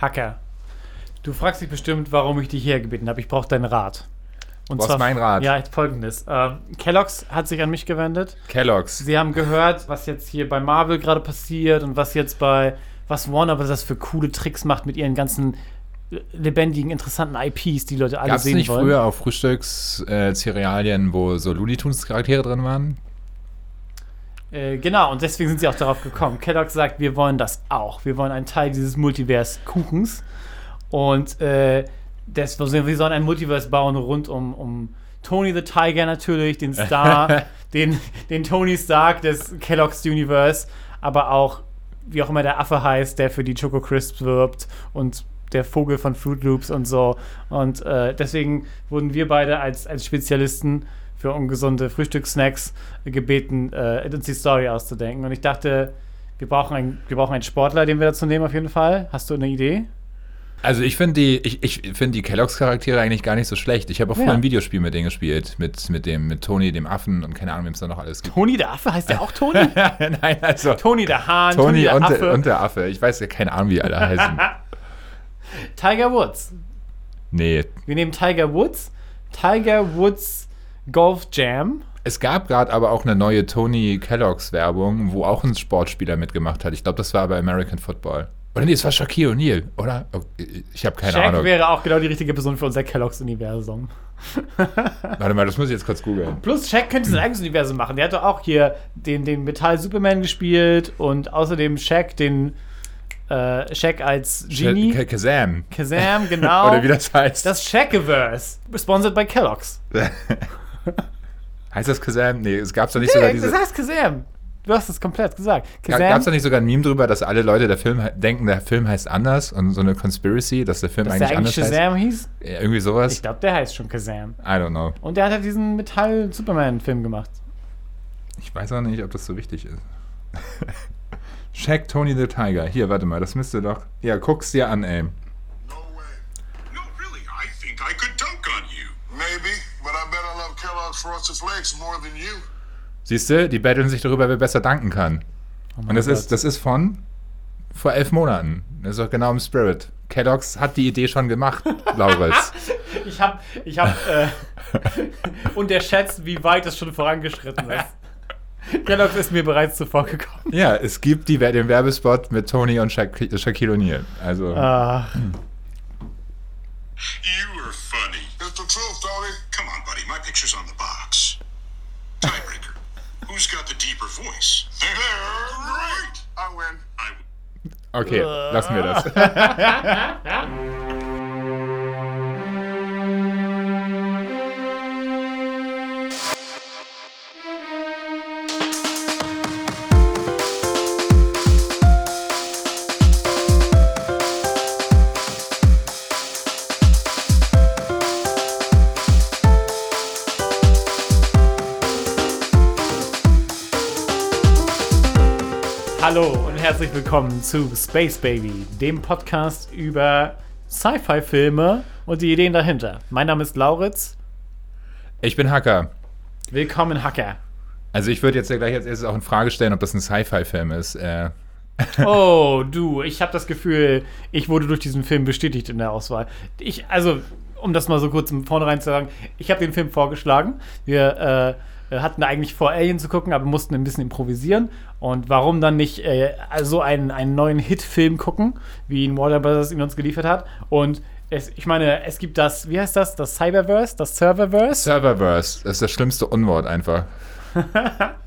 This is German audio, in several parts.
Hacker, du fragst dich bestimmt, warum ich dich hergebeten habe. Ich brauche deinen Rat. Und Was ist mein Rat? Ja, folgendes. Ähm, Kellogg's hat sich an mich gewendet. Kellogg's. Sie haben gehört, was jetzt hier bei Marvel gerade passiert und was jetzt bei, was Warner Bros. für coole Tricks macht mit ihren ganzen lebendigen, interessanten IPs, die Leute alle Gab es sehen nicht wollen. früher auch Frühstücks-Cerealien, wo so Looney Tunes Charaktere drin waren? Äh, genau, und deswegen sind sie auch darauf gekommen. Kellogg sagt, wir wollen das auch. Wir wollen ein Teil dieses Multivers-Kuchens. Und äh, das, wir sollen ein Multiverse bauen rund um, um Tony the Tiger natürlich, den Star, den, den Tony Stark des Kellogg's Universe, aber auch, wie auch immer der Affe heißt, der für die Choco Crisps wirbt und der Vogel von Fruit Loops und so. Und äh, deswegen wurden wir beide als, als Spezialisten für ungesunde Frühstückssnacks gebeten, äh, uns die Story auszudenken. Und ich dachte, wir brauchen, ein, wir brauchen einen Sportler, den wir dazu nehmen auf jeden Fall. Hast du eine Idee? Also ich finde die, ich, ich finde die Kellogg's Charaktere eigentlich gar nicht so schlecht. Ich habe auch Ja. vorher ein Videospiel mit denen gespielt, mit, mit dem, mit Tony, dem Affen und keine Ahnung, wem es da noch alles gibt. Toni der Affe? Heißt der auch Toni? Nein, also Toni der Hahn, Toni, Tony der und, Affe, der, und der Affe. Ich weiß ja keine Ahnung, wie alle heißen. Tiger Woods. Nee. Wir nehmen Tiger Woods, Tiger Woods Golf Jam. Es gab gerade aber auch eine neue Tony Kellogg's Werbung, wo auch ein Sportspieler mitgemacht hat. Ich glaube, das war bei American Football. Oder nee, es war Shaquille O'Neal, oder? Oh, ich habe keine Shaq Ahnung. wäre auch genau die richtige Person für unser Kellogg's-Universum. Warte mal, das muss ich jetzt kurz googeln. Plus Shaq könnte sein eigenes Universum machen. Der hat doch auch hier den, den Metall Superman gespielt und außerdem Shaq den äh, Shaq als Genie. Sh- Kazam. Kazam, genau. Oder wie das heißt. das Shakiverse. Sponsored by Kellogg's. heißt das Kazam? Nee, es gab doch nicht sogar Ja, diese. das heißt Kazam. Du hast es komplett gesagt. Gab es da nicht sogar ein Meme drüber, dass alle Leute der Film he- denken, der Film heißt anders und so eine Conspiracy, dass der Film dass der eigentlich eigentlich anders Shazam hieß? heißt? Ja, Irgendwie sowas? Ich glaube, der heißt schon Kazam. I don't know. Und der hat halt diesen Metall-Superman-Film gemacht. Ich weiß auch nicht, ob das so wichtig ist. Shaq Tony the Tiger. Hier, warte mal, das müsste doch. Ja, guck's dir an, ey. No way. No, really, I think I could dunk on you. Maybe, but I bet I love Kellogg's Frosted Flakes more than you. Siehst du, die betteln sich darüber, wer besser danken kann. Oh Und das ist, das ist von vor elf Monaten. Das ist doch genau im Spirit. Kellogg's hat die Idee schon gemacht, Lauritz. Ich habe ich hab, äh, unterschätzt, wie weit es schon vorangeschritten ist. Kellogg's ist mir bereits zuvor gekommen. ja, es gibt die, den Werbespot mit Tony und Shaq, Shaquille O'Neal. Also, Ah, You are funny. It's the truth, Tony. Come on, buddy, my picture's on the box. Tiebreaker. Who's got the deeper voice? They're right. I win. I win. okay, lassen wir das. Hallo und herzlich willkommen zu Space Baby, dem Podcast über Sci-Fi-Filme und die Ideen dahinter. Mein Name ist Lauritz. Ich bin Hacker. Willkommen, Hacker. Also ich würde jetzt ja gleich als erstes auch in Frage stellen, ob das ein Sci-Fi-Film ist. Äh, Oh, du, ich habe das Gefühl, ich wurde durch diesen Film bestätigt in der Auswahl. Ich, also, um das mal so kurz im Vornherein zu sagen, ich habe den Film vorgeschlagen. Wir äh, hatten eigentlich vor, Alien zu gucken, aber mussten ein bisschen improvisieren. Und warum dann nicht äh, so einen, einen neuen Hit-Film gucken, wie ihn Warner Bros. ihn uns geliefert hat? Und es, ich meine, es gibt das, wie heißt das? Das Cyberverse, das Serververse. Serververse, das ist das schlimmste Unwort einfach.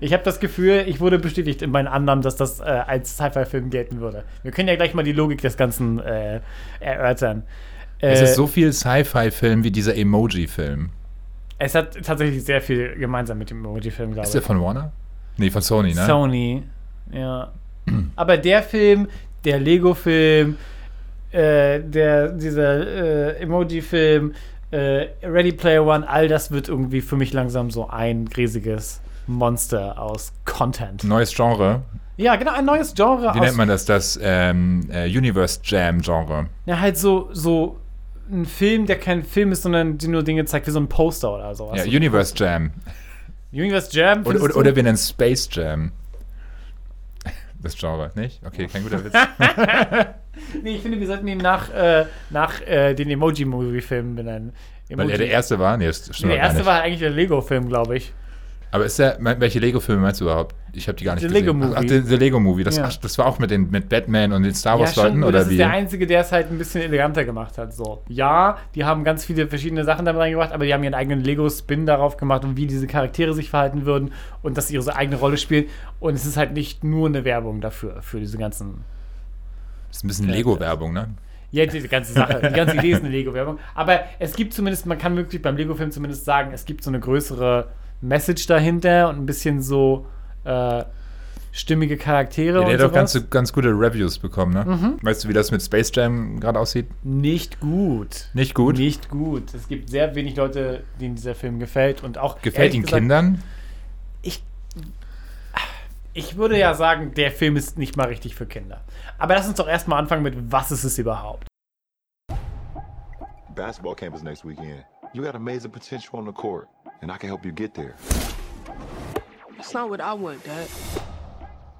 Ich habe das Gefühl, ich wurde bestätigt in meinen Annahmen, dass das äh, als Sci-Fi-Film gelten würde. Wir können ja gleich mal die Logik des Ganzen äh, erörtern. Es Äh, ist so viel Sci-Fi-Film wie dieser Emoji-Film. Es hat tatsächlich sehr viel gemeinsam mit dem Emoji-Film, glaube Ist der ich. von Warner? Nee, von Sony, ne? Sony, ja. Aber der Film, der Lego-Film, äh, der, dieser äh, Emoji-Film, äh, Ready Player One, all das wird irgendwie für mich langsam so ein riesiges Monster aus Content. Neues Genre. Ja, genau, ein neues Genre Wie nennt man das? Das ähm, äh, Universe Jam Genre. Ja, halt so, so ein Film, der kein Film ist, sondern die nur Dinge zeigt, wie so ein Poster oder so. Ja, Universe Jam. Universe Jam. Oder, oder, oder wir nennen Space Jam. Das Genre, nicht? Okay, kein guter Witz. Nee, ich finde, wir sollten ihn nach, äh, nach äh, den Emoji-Movie-Filmen benennen. Weil Emoji. er der erste war? Nee, das stimmt nee, der erste war eigentlich der Lego-Film, glaube ich. Aber ist der, welche Lego-Filme meinst du überhaupt? Ich habe die gar nicht The gesehen. Lego Movie. Ach, der, der Lego-Movie. Das, Ja. ach, das war auch mit, den, mit Batman und den Star Wars-Leuten, nur oder das wie? ist der Einzige, der es halt ein bisschen eleganter gemacht hat. So, ja, die haben ganz viele verschiedene Sachen damit reingebracht, aber die haben ihren eigenen Lego-Spin darauf gemacht und wie diese Charaktere sich verhalten würden und dass sie ihre eigene Rolle spielen. Und es ist halt nicht nur eine Werbung dafür, für diese ganzen das ist ein bisschen Lego-Werbung, ne? Ja, diese ganze Sache, die ganze Idee ist eine Lego-Werbung. Aber es gibt zumindest, man kann wirklich beim Lego-Film zumindest sagen, es gibt so eine größere Message dahinter und ein bisschen so äh, stimmige Charaktere Ja, der und hat auch sowas. ganz, ganz gute Reviews bekommen, ne? Mhm. Weißt du, wie das mit Space Jam gerade aussieht? Nicht gut. Nicht gut? Nicht gut. Es gibt sehr wenig Leute, denen dieser Film gefällt und auch Gefällt ihn gesagt, Kindern? Ich, ich würde ja sagen, der Film ist nicht mal richtig für Kinder. Aber lass uns doch erstmal anfangen mit, was ist es überhaupt? Basketball camp is next weekend. You got amazing potential on the court, and I can help you get there. That's not what I want, Dad.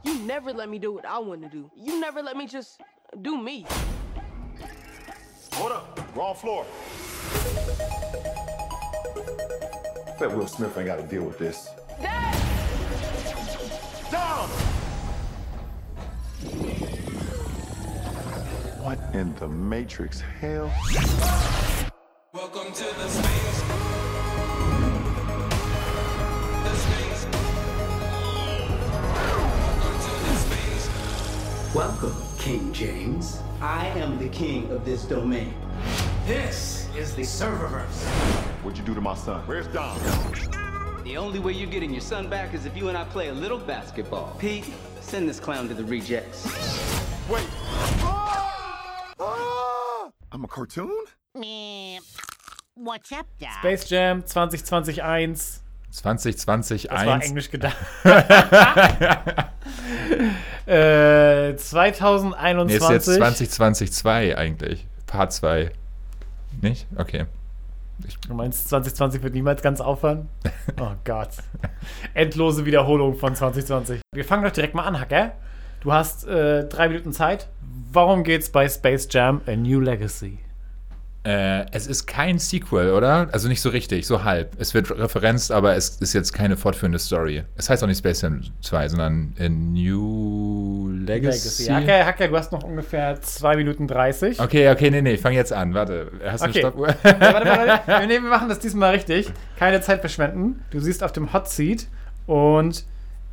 You never let me do what I want to do. You never let me just do me. Hold up, wrong floor. Bet Will Smith ain't got to deal with this. Dad! Down! What in the Matrix hell? Welcome to the space. Welcome, King James. I am the king of this domain. This is the serververse. What'd you do to my son? Where's Dom? The only way you're getting your son back is if you and I play a little basketball. Pete, send this clown to the rejects. Wait. Ah! Ah! I'm a cartoon? What's up, Doc? Space Jam 2021. 2020 Das war 1. Englisch gedacht. äh, 2021. Nee, ist jetzt 2020 2 eigentlich. Part 2. Nicht? Okay. Du meinst, 2020 wird niemals ganz aufhören? Oh Gott. Endlose Wiederholung von 2020. Wir fangen doch direkt mal an, Hacker. Du hast äh, drei Minuten Zeit. Warum geht's bei Space Jam A New Legacy? Äh, es ist kein Sequel, oder? Also nicht so richtig, so halb. Es wird referenzt, aber es ist jetzt keine fortführende Story. Es heißt auch nicht Space Jam 2, sondern A New Legacy. Hacker, Hacker, du hast noch ungefähr 2 Minuten 30. Okay, okay, nee, nee, fang jetzt an. Warte, hast du Okay. eine Stoppuhr? Ja, warte, warte, warte. Nee, wir machen das diesmal richtig. Keine Zeit verschwenden. Du siehst auf dem Hot Seat und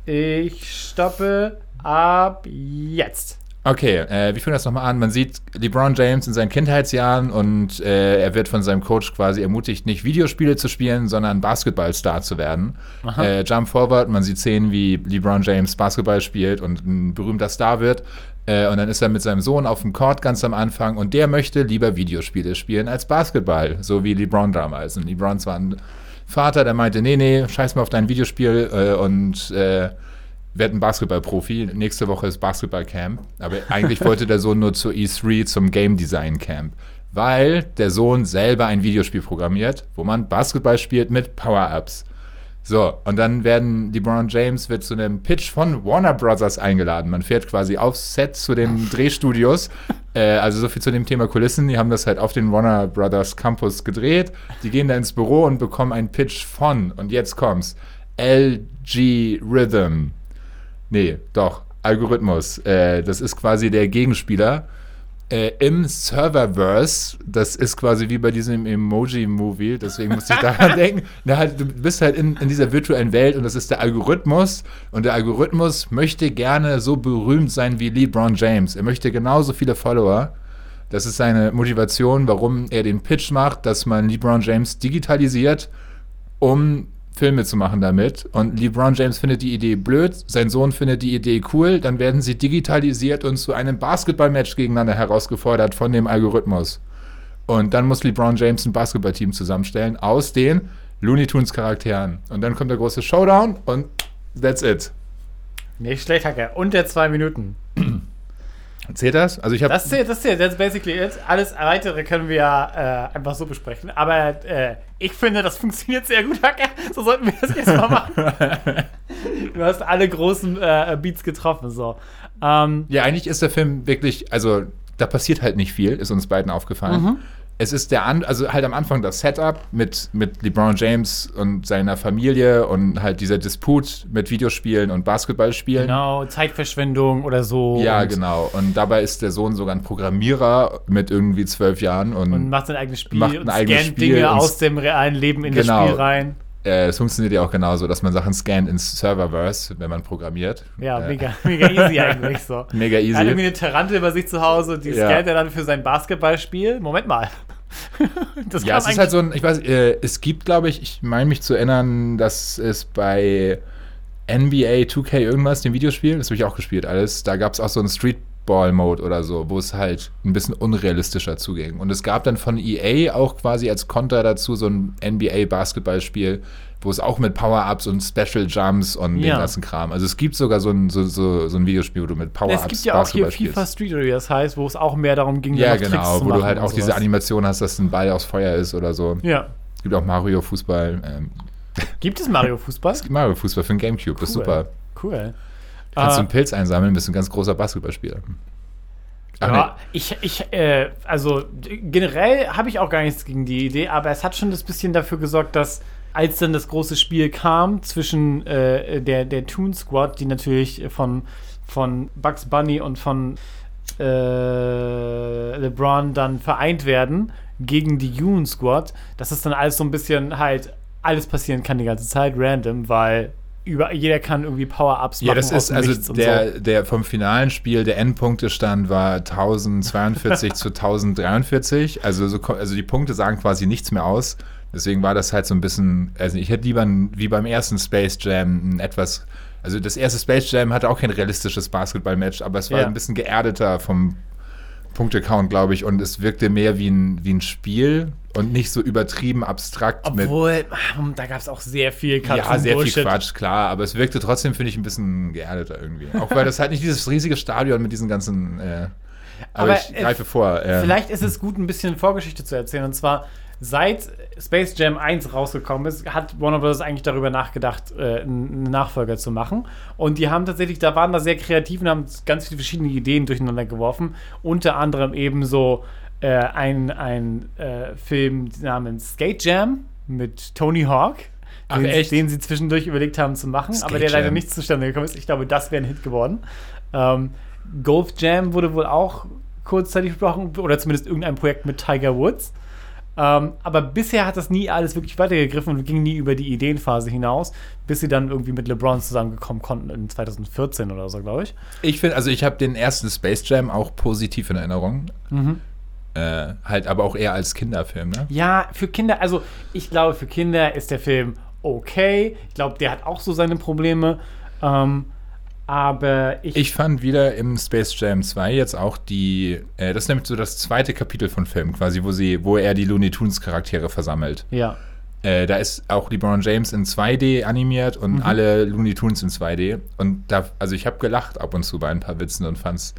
ich stoppe ab jetzt. Okay, äh, wir das nochmal an? Man sieht LeBron James in seinen Kindheitsjahren und äh, er wird von seinem Coach quasi ermutigt, nicht Videospiele zu spielen, sondern Basketballstar zu werden. Äh, Jump Forward, man sieht Szenen, wie LeBron James Basketball spielt und ein berühmter Star wird. Äh, und dann ist er mit seinem Sohn auf dem Court ganz am Anfang und der möchte lieber Videospiele spielen als Basketball, so wie LeBron damals. Und LeBron war ein Vater, der meinte, nee, nee, scheiß mal auf dein Videospiel äh, und äh, werd ein Basketballprofi. Nächste Woche ist Basketballcamp. Aber eigentlich wollte der Sohn nur zur E3 zum Game Design Camp. Weil der Sohn selber ein Videospiel programmiert, wo man Basketball spielt mit Power-Ups. So, und dann werden LeBron James wird zu einem Pitch von Warner Brothers eingeladen. Man fährt quasi aufs Set zu den Drehstudios. äh, also so viel zu dem Thema Kulissen. Die haben das halt auf den Warner Brothers Campus gedreht. Die gehen da ins Büro und bekommen einen Pitch von, und jetzt kommt's, LG Rhythm. Nee, doch, Algorithmus. Äh, das ist quasi der Gegenspieler. Äh, Im Serververse, das ist quasi wie bei diesem Emoji-Movie, deswegen musste ich daran denken. Na, halt, du bist halt in, in dieser virtuellen Welt und das ist der Algorithmus. Und der Algorithmus möchte gerne so berühmt sein wie LeBron James. Er möchte genauso viele Follower. Das ist seine Motivation, warum er den Pitch macht, dass man LeBron James digitalisiert, um Filme zu machen damit. Und LeBron James findet die Idee blöd, sein Sohn findet die Idee cool, dann werden sie digitalisiert und zu einem Basketballmatch gegeneinander herausgefordert von dem Algorithmus. Und dann muss LeBron James ein Basketballteam zusammenstellen aus den Looney Tunes Charakteren. Und dann kommt der große Showdown und that's it. Nicht schlecht, Hacker. Unter zwei Minuten. Zählt das? Also ich habe Das zählt, das zählt. That's basically it. Alles weitere können wir ja äh, einfach so besprechen. Aber äh, ich finde, das funktioniert sehr gut, Hacker. So sollten wir das jetzt mal machen. du hast alle großen äh, Beats getroffen. So. Ähm, Ja, eigentlich ist der Film wirklich, also da passiert halt nicht viel, ist uns beiden aufgefallen. Mhm. Es ist der, an, also halt am Anfang das Setup mit, mit LeBron James und seiner Familie und halt dieser Disput mit Videospielen und Basketballspielen. Genau, Zeitverschwendung oder so. Ja, und, genau. Und dabei ist der Sohn sogar ein Programmierer mit irgendwie zwölf Jahren und, Und macht sein eigenes Spiel Macht ein und scannt Dinge aus dem realen Leben in Genau. das Spiel rein. Äh, es funktioniert ja auch genauso, dass man Sachen scannt ins Serververse, wenn man programmiert. Ja, äh, mega, mega easy eigentlich so. Mega Er hat irgendwie easy. eine Tarantel bei sich zu Hause, die Ja. scannt er dann für sein Basketballspiel. Moment mal. das Ja, es ist halt so ein, ich weiß, äh, es gibt, glaube ich, ich meine mich zu erinnern, dass es bei NBA 2K irgendwas, dem Videospiel, das habe ich auch gespielt, alles, da gab es auch so einen Streetball-Mode oder so, wo es halt ein bisschen unrealistischer zuging. Und es gab dann von EA auch quasi als Konter dazu so ein NBA-Basketballspiel, wo es auch mit Power-Ups und Special Jumps und Ja. den ganzen Kram. Also es gibt sogar so ein, so, so, so ein Videospiel, wo du mit Power-Ups es gibt ja auch hier FIFA. Street oder wie das heißt, wo es auch mehr darum ging, Ja, noch Tricks genau, zu wo du machen halt auch diese. Animation hast, dass ein Ball aus Feuer ist oder so. Ja. Es gibt auch Mario Fußball. Ähm, Gibt es Mario Fußball? Mario Fußball für den Gamecube, das ist Cool. super. Cool. Kannst du Ah. einen Pilz einsammeln, bist ein ganz großer Basketballspieler. Ach, Ja, ich, ich, äh, also generell habe ich auch gar nichts gegen die Idee, aber es hat schon das bisschen dafür gesorgt, dass als dann das große Spiel kam zwischen äh, der, der Toon Squad, die natürlich von, von Bugs Bunny und von äh, LeBron dann vereint werden gegen die Yoon Squad, dass es dann alles so ein bisschen halt alles passieren kann die ganze Zeit, random, weil über, jeder kann irgendwie Power-Ups machen Ja, das ist also der, so. der vom finalen Spiel, der Endpunktestand war 1042 zu 1043. Also, so, also die Punkte sagen quasi nichts mehr aus. Deswegen war das halt so ein bisschen, also ich hätte lieber ein, wie beim ersten Space Jam ein etwas, also das erste Space Jam hatte auch kein realistisches Basketball-Match, aber es war Ja. ein bisschen geerdeter vom Punktecount, glaube ich, und es wirkte mehr wie ein, wie ein Spiel und nicht so übertrieben abstrakt mit Obwohl, ah, da gab es auch sehr viel ja, sehr viel Bullshit. Quatsch, klar, aber es wirkte trotzdem, finde ich, ein bisschen geerdeter irgendwie. Auch weil das halt nicht dieses riesige Stadion mit diesen ganzen. Äh, aber, Aber, ich äh, greife vor. Äh, Vielleicht ist es gut, ein bisschen Vorgeschichte zu erzählen. Und zwar, seit Space Jam 1 rausgekommen ist, hat Warner Bros. eigentlich darüber nachgedacht, äh, einen Nachfolger zu machen. Und die haben tatsächlich, da waren da sehr kreativ und haben ganz viele verschiedene Ideen durcheinander geworfen. Unter anderem eben so äh, ein, ein äh, Film namens Skate Jam mit Tony Hawk. Ach, den, den sie zwischendurch überlegt haben zu machen, aber Skate der leider Jam. nicht zustande gekommen ist. Ich glaube, das wäre ein Hit geworden. Ähm, Golf Jam wurde wohl auch kurzzeitig besprochen, oder zumindest irgendein Projekt mit Tiger Woods. Ähm, aber bisher hat das nie alles wirklich weitergegriffen und ging nie über die Ideenphase hinaus, bis sie dann irgendwie mit LeBron zusammengekommen konnten in 2014 oder so, glaube ich. ich finde, also ich habe den ersten Space Jam auch positiv in Erinnerung. Mhm. Äh, halt aber auch eher als Kinderfilm, ne? Ja, für Kinder, also ich glaube, für Kinder ist der Film okay. Ich glaube, der hat auch so seine Probleme. Ähm, aber ich, Ich fand wieder im Space Jam 2 jetzt auch die, äh, das ist nämlich so das zweite Kapitel von Film quasi, wo sie, wo er die Looney Tunes Charaktere versammelt. ja. Äh, da ist auch LeBron James in 2D animiert und alle Looney Tunes in 2D. Und da, also ich habe gelacht ab und zu bei ein paar Witzen und fand's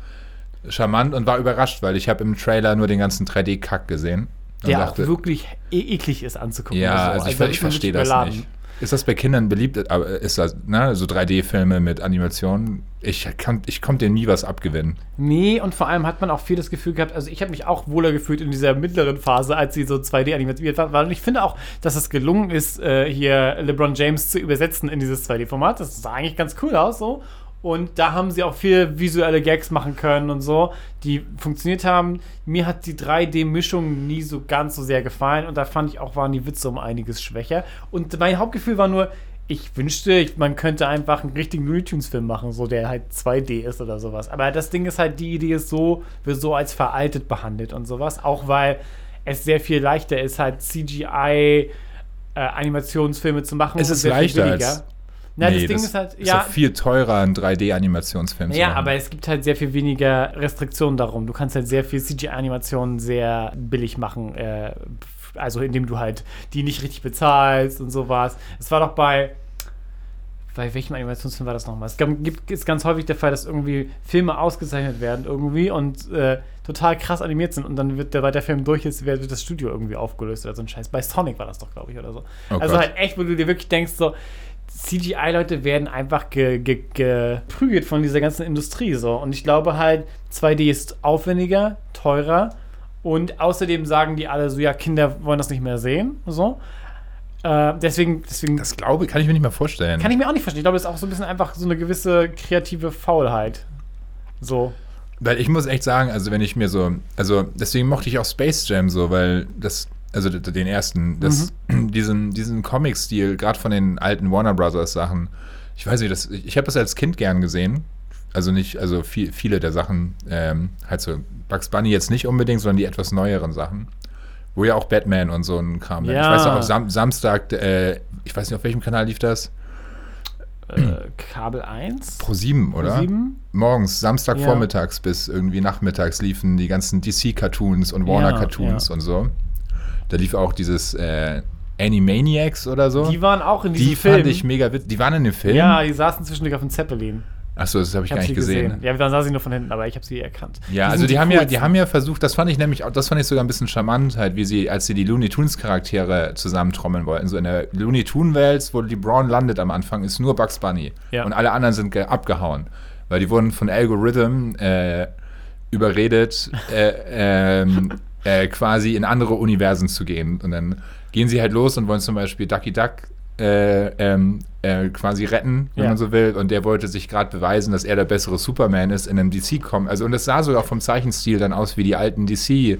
charmant und war überrascht, weil ich habe im Trailer nur den ganzen 3D-Kack gesehen. Der dachte, auch wirklich e eklig ist anzugucken. Ja, so. also ich, da ich ist man verstehe das nicht. Ist das bei Kindern beliebt? Aber ist das, ne, so 3D-Filme mit Animationen? Ich, kann, ich konnte denen nie was abgewinnen. Nee, und vor allem hat man auch viel das Gefühl gehabt, also ich habe mich auch wohler gefühlt in dieser mittleren Phase, als sie so 2D animiert war. Und ich finde auch, dass es gelungen ist, äh, hier LeBron James zu übersetzen in dieses 2D-Format. Das sah eigentlich ganz cool aus so. Und da haben sie auch viel visuelle Gags machen können und so, die funktioniert haben. Mir hat die 3D-Mischung nie so ganz so sehr gefallen und da fand ich auch, waren die Witze um einiges schwächer. Und mein Hauptgefühl war nur, ich wünschte, man könnte einfach einen richtigen Looney Tunes-Film machen, so der halt 2D ist oder sowas. Aber das Ding ist halt, die Idee ist so, wird so als veraltet behandelt und sowas. Auch weil es sehr viel leichter ist, halt CGI-Animationsfilme zu machen. Es ist leichter billiger. als- Na, Nee, das Ding ist halt, ist ja, viel teurer, einen 3D-Animationsfilm zu ja, aber es gibt halt sehr viel weniger Restriktionen darum. Du kannst halt sehr viel CGI-Animationen sehr billig machen, äh, also indem du halt die nicht richtig bezahlst und sowas. Es war doch bei bei welchem Animationsfilm war das nochmal? Es gibt, ist ganz häufig der Fall, dass irgendwie Filme ausgezeichnet werden irgendwie und äh, total krass animiert sind und dann wird der, weil der Film durch ist, wird das Studio irgendwie aufgelöst oder so ein Scheiß. Bei Sonic war das doch, glaube ich, oder so. Oh also Gott. halt echt, wo du dir wirklich denkst, so, CGI-Leute werden einfach ge ge geprügelt von dieser ganzen Industrie so. Und ich glaube halt, 2D ist aufwendiger, teurer und außerdem sagen die alle so, ja, Kinder wollen das nicht mehr sehen. So. Äh, deswegen, deswegen Das glaube kann ich mir nicht mal vorstellen. kann ich mir auch nicht verstehen. Ich glaube, das ist auch so ein bisschen einfach so eine gewisse kreative Faulheit. So. Weil ich muss echt sagen, also wenn ich mir so, also deswegen mochte ich auch Space Jam so, weil das, also den ersten, das, diesen, diesen Comic-Stil, gerade von den alten Warner Brothers Sachen, ich weiß nicht, das, ich, habe das als Kind gern gesehen. Also nicht, also viel, viele der Sachen, ähm, halt so Bugs Bunny jetzt nicht unbedingt, sondern die etwas neueren Sachen. Wo ja auch Batman und so ein Kram. Ja. Ich weiß noch, auf Sam Samstag, äh, ich weiß nicht, auf welchem Kanal lief das? Äh, Kabel 1? Pro 7, oder? Pro7? Morgens, Samstag Ja. vormittags bis irgendwie nachmittags liefen die ganzen DC-Cartoons und Warner-Cartoons ja. und so. Da lief auch dieses äh, Animaniacs oder so. Die waren auch in diesem Die Film. fand ich mega witzig. Die waren in dem Film? Ja, die saßen zwischendurch auf dem Zeppelin. Achso, das habe ich, Ich gar nicht gesehen. gesehen. Ja, dann sah sie nur von hinten, aber ich habe sie erkannt. Ja, Die also sind die haben ja, die haben ja versucht, das fand ich nämlich, auch- das fand ich sogar ein bisschen charmant, halt, wie sie, als sie die Looney Tunes Charaktere zusammentrommeln wollten. So in der Looney Tune Welt, wo LeBron landet am Anfang, ist nur Bugs Bunny. Ja. Und alle anderen sind ge- abgehauen. Weil die wurden von Algorithm äh, überredet, äh, ähm, äh, quasi in andere Universen zu gehen. Und dann gehen sie halt los und wollen zum Beispiel Ducky Duck äh, ähm, äh, quasi retten, wenn Ja. man so will. Und der wollte sich gerade beweisen, dass er der bessere Superman ist in einem DC-Com. Also, und es sah sogar vom Zeichenstil dann aus wie die alten DC,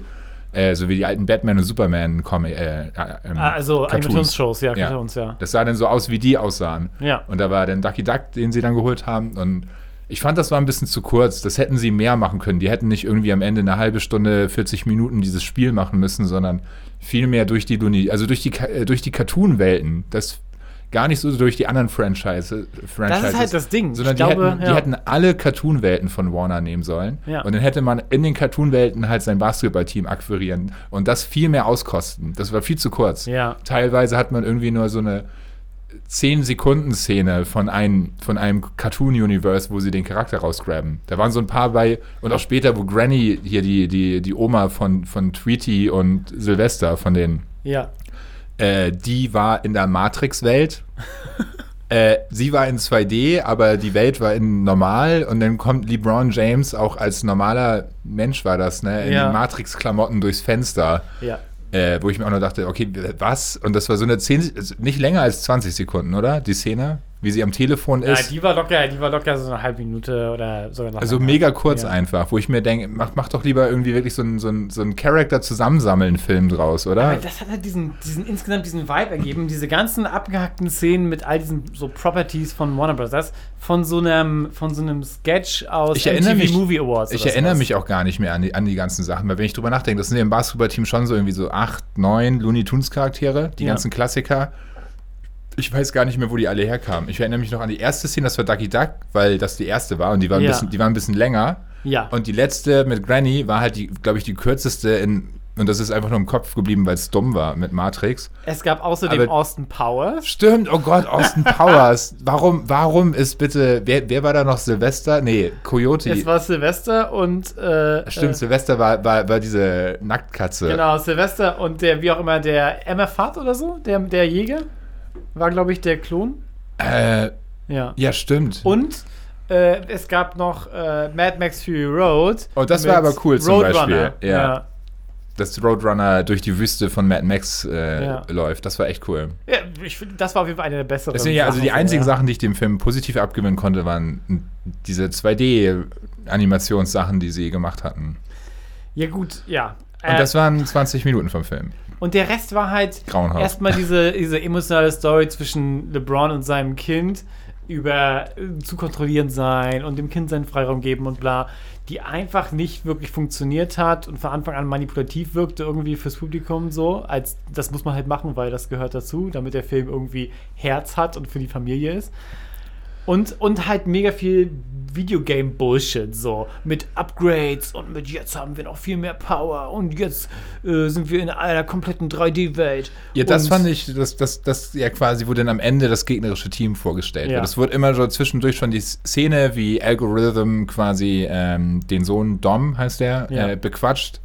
äh, so wie die alten Batman- und Superman-Comic. Äh, äh, ähm, Ah, also Cartoons. Ja, Ja. Cartoons, ja. Das sah dann so aus, wie die aussahen. Ja. Und da war dann Ducky Duck, den sie dann geholt haben. Und ich fand, das war ein bisschen zu kurz. Das hätten sie mehr machen können. Die hätten nicht irgendwie am Ende eine halbe Stunde, 40 Minuten dieses Spiel machen müssen, sondern viel mehr durch die Looney, also durch die, äh, durch die Cartoon-Welten. Das gar nicht so durch die anderen Franchise, Franchises. halt das Ding. Sondern Ich glaube, die, hätten, ja. die hätten alle Cartoon-Welten von Warner nehmen sollen. Ja. Und dann hätte man in den Cartoon-Welten halt sein Basketballteam akquirieren und das viel mehr auskosten. Das war viel zu kurz. Ja. Teilweise hat man irgendwie nur so eine 10-Sekunden-Szene von einem, von einem Cartoon-Universe, wo sie den Charakter rausgraben. Da waren so ein paar bei, und auch später, wo Granny, hier die, die, die Oma von, von Tweety und Sylvester, von den, Ja. äh, die war in der Matrix-Welt. äh, sie war in 2D, aber die Welt war in normal und dann kommt LeBron James auch als normaler Mensch war das, ne? In Ja. den Matrix-Klamotten durchs Fenster. Ja. Äh, wo ich mir auch noch dachte, okay, was? Und das war so eine 10, nicht länger als 20 Sekunden, oder? Die Szene, wie sie am Telefon Ja, ist. die war locker, die war locker so eine halbe Minute oder sogar noch also mega kurz Ja. einfach, wo ich mir denke, mach, mach doch lieber irgendwie wirklich so einen so so ein Charakter-Zusammensammeln-Film draus, oder? Aber das hat halt diesen, diesen insgesamt diesen Vibe ergeben, diese ganzen abgehackten Szenen mit all diesen so Properties von Warner Bros. von so einem, von so einem Sketch aus Ich erinnere mich, Movie Awards. ich erinnere sowas. mich auch gar nicht mehr an die, an die ganzen Sachen, weil wenn ich drüber nachdenke, das sind ja im Basketballteam schon so irgendwie so acht, neun Looney Tunes Charaktere, die Ja. ganzen Klassiker. Ich weiß gar nicht mehr, wo die alle herkamen. Ich erinnere mich noch an die erste Szene, das war Ducky Duck, weil das die erste war und die war ein, Ja. bisschen, die war ein bisschen länger. Ja. Und die letzte mit Granny war halt die, glaube ich, die kürzeste in, und das ist einfach nur im Kopf geblieben, weil es dumm war mit Matrix. Es gab außerdem Aber- Austin Powers. Stimmt, oh Gott, Austin Powers. Warum, warum ist bitte, wer, wer war da noch Silvester? Nee, Coyote. Es war Silvester und äh, Stimmt, äh, Silvester war, war, war diese Nacktkatze. Genau, Silvester und der, wie auch immer, der MFAT oder so, der, der Jäger, war, glaube ich, der Klon. Äh, Ja. ja, stimmt. Und äh, es gab noch äh, Mad Max Fury Road. Oh, das war aber cool zum Roadrunner. Beispiel, ja. Dass Roadrunner durch die Wüste von Mad Max äh, Ja. läuft. Das war echt cool. Ja, ich finde, das war auf jeden Fall eine der besseren. Sind ja also die einzigen ja. Sachen, die ich dem Film positiv abgewinnen konnte, waren diese 2D-Animationssachen, die sie gemacht hatten. Ja, gut, ja. Und Äh, das waren 20 Minuten vom Film. Und der Rest war halt erstmal diese, diese emotionale Story zwischen LeBron und seinem Kind über äh, zu kontrollieren sein und dem Kind seinen Freiraum geben und bla, die einfach nicht wirklich funktioniert hat und von Anfang an manipulativ wirkte irgendwie fürs Publikum so, als das muss man halt machen, weil das gehört dazu, damit der Film irgendwie Herz hat und für die Familie ist. Und, und halt mega viel Videogame-Bullshit, so mit Upgrades und mit jetzt haben wir noch viel mehr Power und jetzt äh, sind wir in einer kompletten 3D-Welt. Ja, das und, fand ich, das, das, das ja quasi, wo dann am Ende das gegnerische Team vorgestellt Ja. wird. Es wurde immer so zwischendurch schon die Szene, wie Algorithm quasi ähm, den Sohn Dom, heißt der, Ja. äh, bequatscht,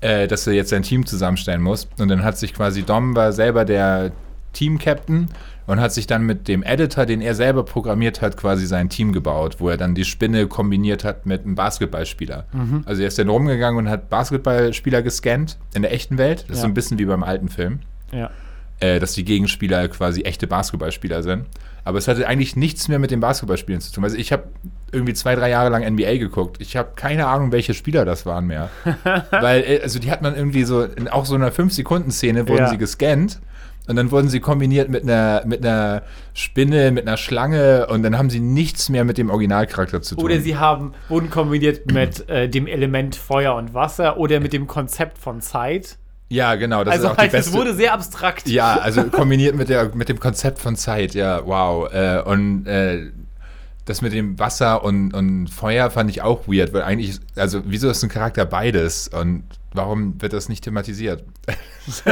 äh, dass er jetzt sein Team zusammenstellen muss. Und dann hat sich quasi Dom war selber der Team-Captain und hat sich dann mit dem Editor, den er selber programmiert hat, quasi sein Team gebaut, wo er dann die Spinne kombiniert hat mit einem Basketballspieler. Mhm. Also er ist dann rumgegangen und hat Basketballspieler gescannt in der echten Welt. Das ist Ja. so ein bisschen wie beim alten Film Ja. äh, dass die Gegenspieler quasi echte Basketballspieler sind. Aber es hatte eigentlich nichts mehr mit den Basketballspielen zu tun. Also ich habe irgendwie zwei, drei Jahre lang NBA geguckt. Ich habe keine Ahnung, welche Spieler das waren mehr. Weil, äh, also die hat man irgendwie so, in auch so einer 5-Sekunden-Szene wurden Ja. sie gescannt. Und dann wurden sie kombiniert mit einer, mit einer Spinne, mit einer Schlange und dann haben sie nichts mehr mit dem Originalcharakter zu tun. Oder sie haben, wurden kombiniert mit äh, dem Element Feuer und Wasser oder mit dem Konzept von Zeit. ja, genau, das also ist auch die halt, es beste. wurde sehr abstrakt. Ja, also kombiniert mit, der, mit dem Konzept von Zeit, ja, wow. Äh, und äh, das mit dem Wasser und, und Feuer fand ich auch weird, weil eigentlich, also wieso ist ein Charakter beides und warum wird das nicht thematisiert?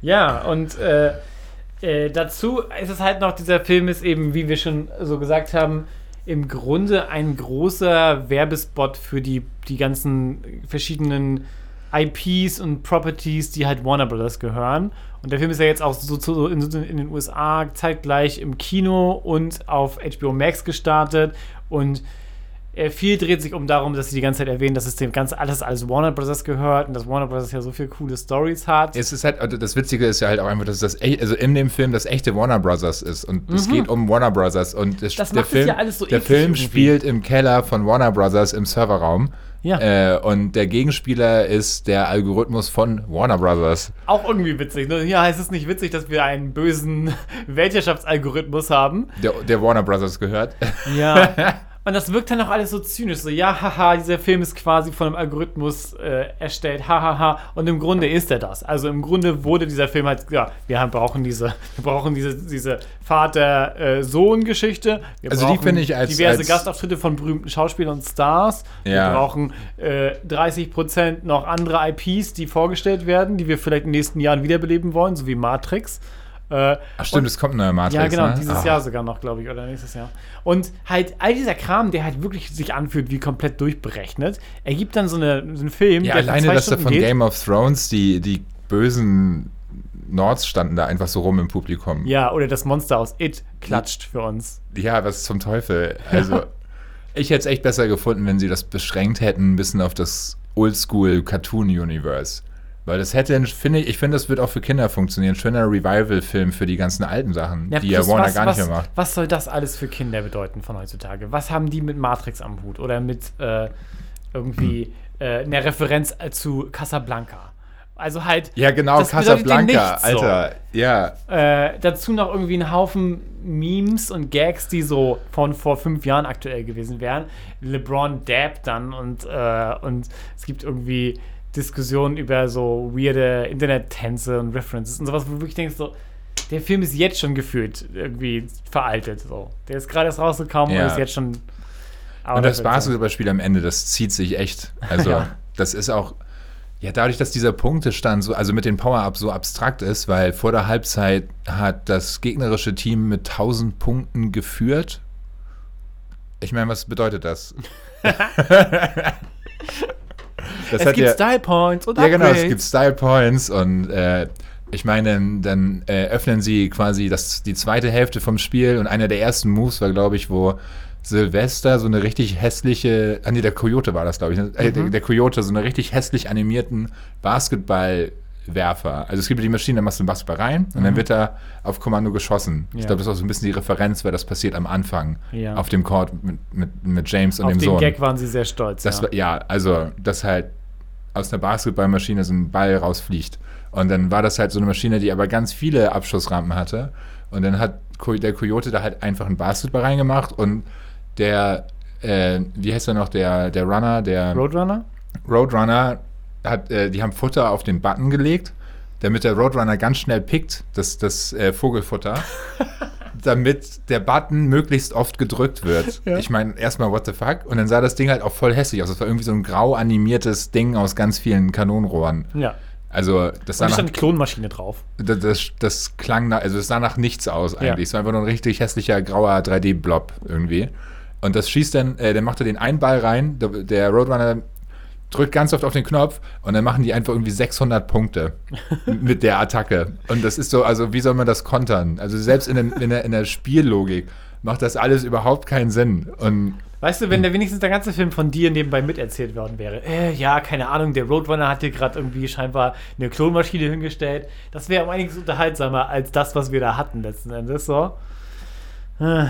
Ja, und äh, äh, dazu ist es halt noch, dieser Film ist eben, wie wir schon so gesagt haben, im Grunde ein großer Werbespot für die, die ganzen verschiedenen IPs und Properties, die halt Warner Brothers gehören. Und der Film ist ja jetzt auch so, so in, in den USA zeitgleich im Kino und auf HBO Max gestartet. Und viel dreht sich um darum, dass sie die ganze Zeit erwähnen, dass es dem ganze alles alles Warner Brothers gehört und dass Warner Brothers ja so viele coole Stories hat. Es ist halt, also das Witzige ist ja halt auch einfach, dass das, echt- also in dem Film das echte Warner Brothers ist und es geht um Warner Brothers und das, Mhm. Das der macht es Film, ja alles so der Film irgendwie. spielt im Keller von Warner Brothers im Serverraum. Ja. Äh, und der Gegenspieler ist der Algorithmus von Warner Brothers. Auch irgendwie witzig. Ne? Ja, es ist nicht witzig, dass wir einen bösen Weltherrschaftsalgorithmus haben. Der, der Warner Brothers gehört. Ja. Und das wirkt dann auch alles so zynisch. So, ja, haha, dieser Film ist quasi von einem Algorithmus äh, erstellt, hahaha. Und im Grunde ist er das. Also im Grunde wurde dieser Film halt, ja, wir brauchen diese, wir brauchen diese, diese Vater-Sohn-Geschichte. Wir Also die finde ich als- diverse als- Gastauftritte von berühmten Schauspielern und Stars. Wir Ja. brauchen äh, 30% noch andere IPs, die vorgestellt werden, die wir vielleicht in den nächsten Jahren wiederbeleben wollen, so wie Matrix. Äh, Ach stimmt, es kommt ein neuer Matrix. ja, genau, ne? dieses Ah. Jahr sogar noch, glaube ich, oder nächstes Jahr. Und halt all dieser Kram, der halt wirklich sich anfühlt wie komplett durchberechnet, ergibt dann so, eine, so einen Film, Ja, der alleine, dass da von geht. Game of Thrones die, die bösen Nords standen da einfach so rum im Publikum. Ja, oder das Monster aus It klatscht für uns. Ja, was zum Teufel. Also, ich hätte es echt besser gefunden, wenn sie das beschränkt hätten, ein bisschen auf das Oldschool-Cartoon-Universe. Weil das hätte, finde ich, ich finde, das wird auch für Kinder funktionieren. Schöner Revival-Film für die ganzen alten Sachen, die ja Warner was, gar nicht was, mehr macht. Was soll das alles für Kinder bedeuten von heutzutage? Was haben die mit Matrix am Hut? Oder mit äh, irgendwie Hm. äh, einer Referenz äh, zu Casablanca? Also halt. Ja, genau, Casablanca, nichts, so. Alter. Ja, Äh, dazu noch irgendwie ein Haufen Memes und Gags, die so von vor fünf Jahren aktuell gewesen wären. LeBron dabbt dann und, äh, und es gibt irgendwie Diskussionen über so weirde Internet-Tänze und References und sowas, wo du wirklich denkst, so, der Film ist jetzt schon gefühlt irgendwie veraltet. So. Der ist gerade erst rausgekommen Ja. und ist jetzt schon. Und das Basketballspiel am Ende, das zieht sich echt. Also, Ja. das ist auch, ja, dadurch, dass dieser Punktestand so, also mit den Power-Ups so abstrakt ist, weil vor der Halbzeit hat das gegnerische Team mit 1000 Punkten geführt. Ich meine, was bedeutet das? das Es gibt Style Points und ja, genau, es Upgrades. gibt Style Points und äh, ich meine, dann, dann äh, öffnen sie quasi das, die zweite Hälfte vom Spiel und einer der ersten Moves war, glaube ich, wo Silvester so eine richtig hässliche, ah nee, der Coyote war das, glaube ich, ne? äh, Mhm. der, der Coyote, so eine richtig hässlich animierten Basketballwerfer. Also es gibt die Maschine, da machst du den Basketball rein und dann wird er auf Kommando geschossen. Ich Mhm. Ja. glaube, das ist auch so ein bisschen die Referenz, weil das passiert am Anfang Ja. auf dem Court mit, mit, mit James und Auf dem den Sohn. Gag waren sie sehr stolz. Das ja. war, ja, also, dass halt aus einer Basketballmaschine so ein Ball rausfliegt. Und dann war das halt so eine Maschine, die aber ganz viele Abschussrampen hatte. Und dann hat der Coyote da halt einfach einen Basketball reingemacht und der, äh, wie heißt er noch, der, der Runner, der Roadrunner? Roadrunner, hat, äh, die haben Futter auf den Button gelegt, damit der Roadrunner ganz schnell pickt, das, das äh, Vogelfutter, damit der Button möglichst oft gedrückt wird. Ich meine, erstmal, what the fuck? Und dann sah das Ding halt auch voll hässlich aus. Das war irgendwie so ein grau animiertes Ding aus ganz vielen Kanonenrohren. Ja. Also, das sah Und nach, stand Klonmaschine drauf. das, das, das klang, nach, also es sah nach nichts aus eigentlich. Ja. Es war einfach nur ein richtig hässlicher grauer 3D-Blob irgendwie. Und das schießt dann, äh, der macht da den einen Ball rein, der, der Roadrunner drückt ganz oft auf den Knopf und dann machen die einfach irgendwie 600 Punkte mit der Attacke. Und das ist so, also wie soll man das kontern? Also selbst in, den, in, der, in der Spiellogik macht das alles überhaupt keinen Sinn. Und Weißt du, wenn der wenigstens der ganze Film von dir nebenbei miterzählt worden wäre, äh, ja, keine Ahnung, der Roadrunner hat dir gerade irgendwie scheinbar eine Klonmaschine hingestellt, das wäre um einiges unterhaltsamer als das, was wir da hatten letzten Endes, so. Äh,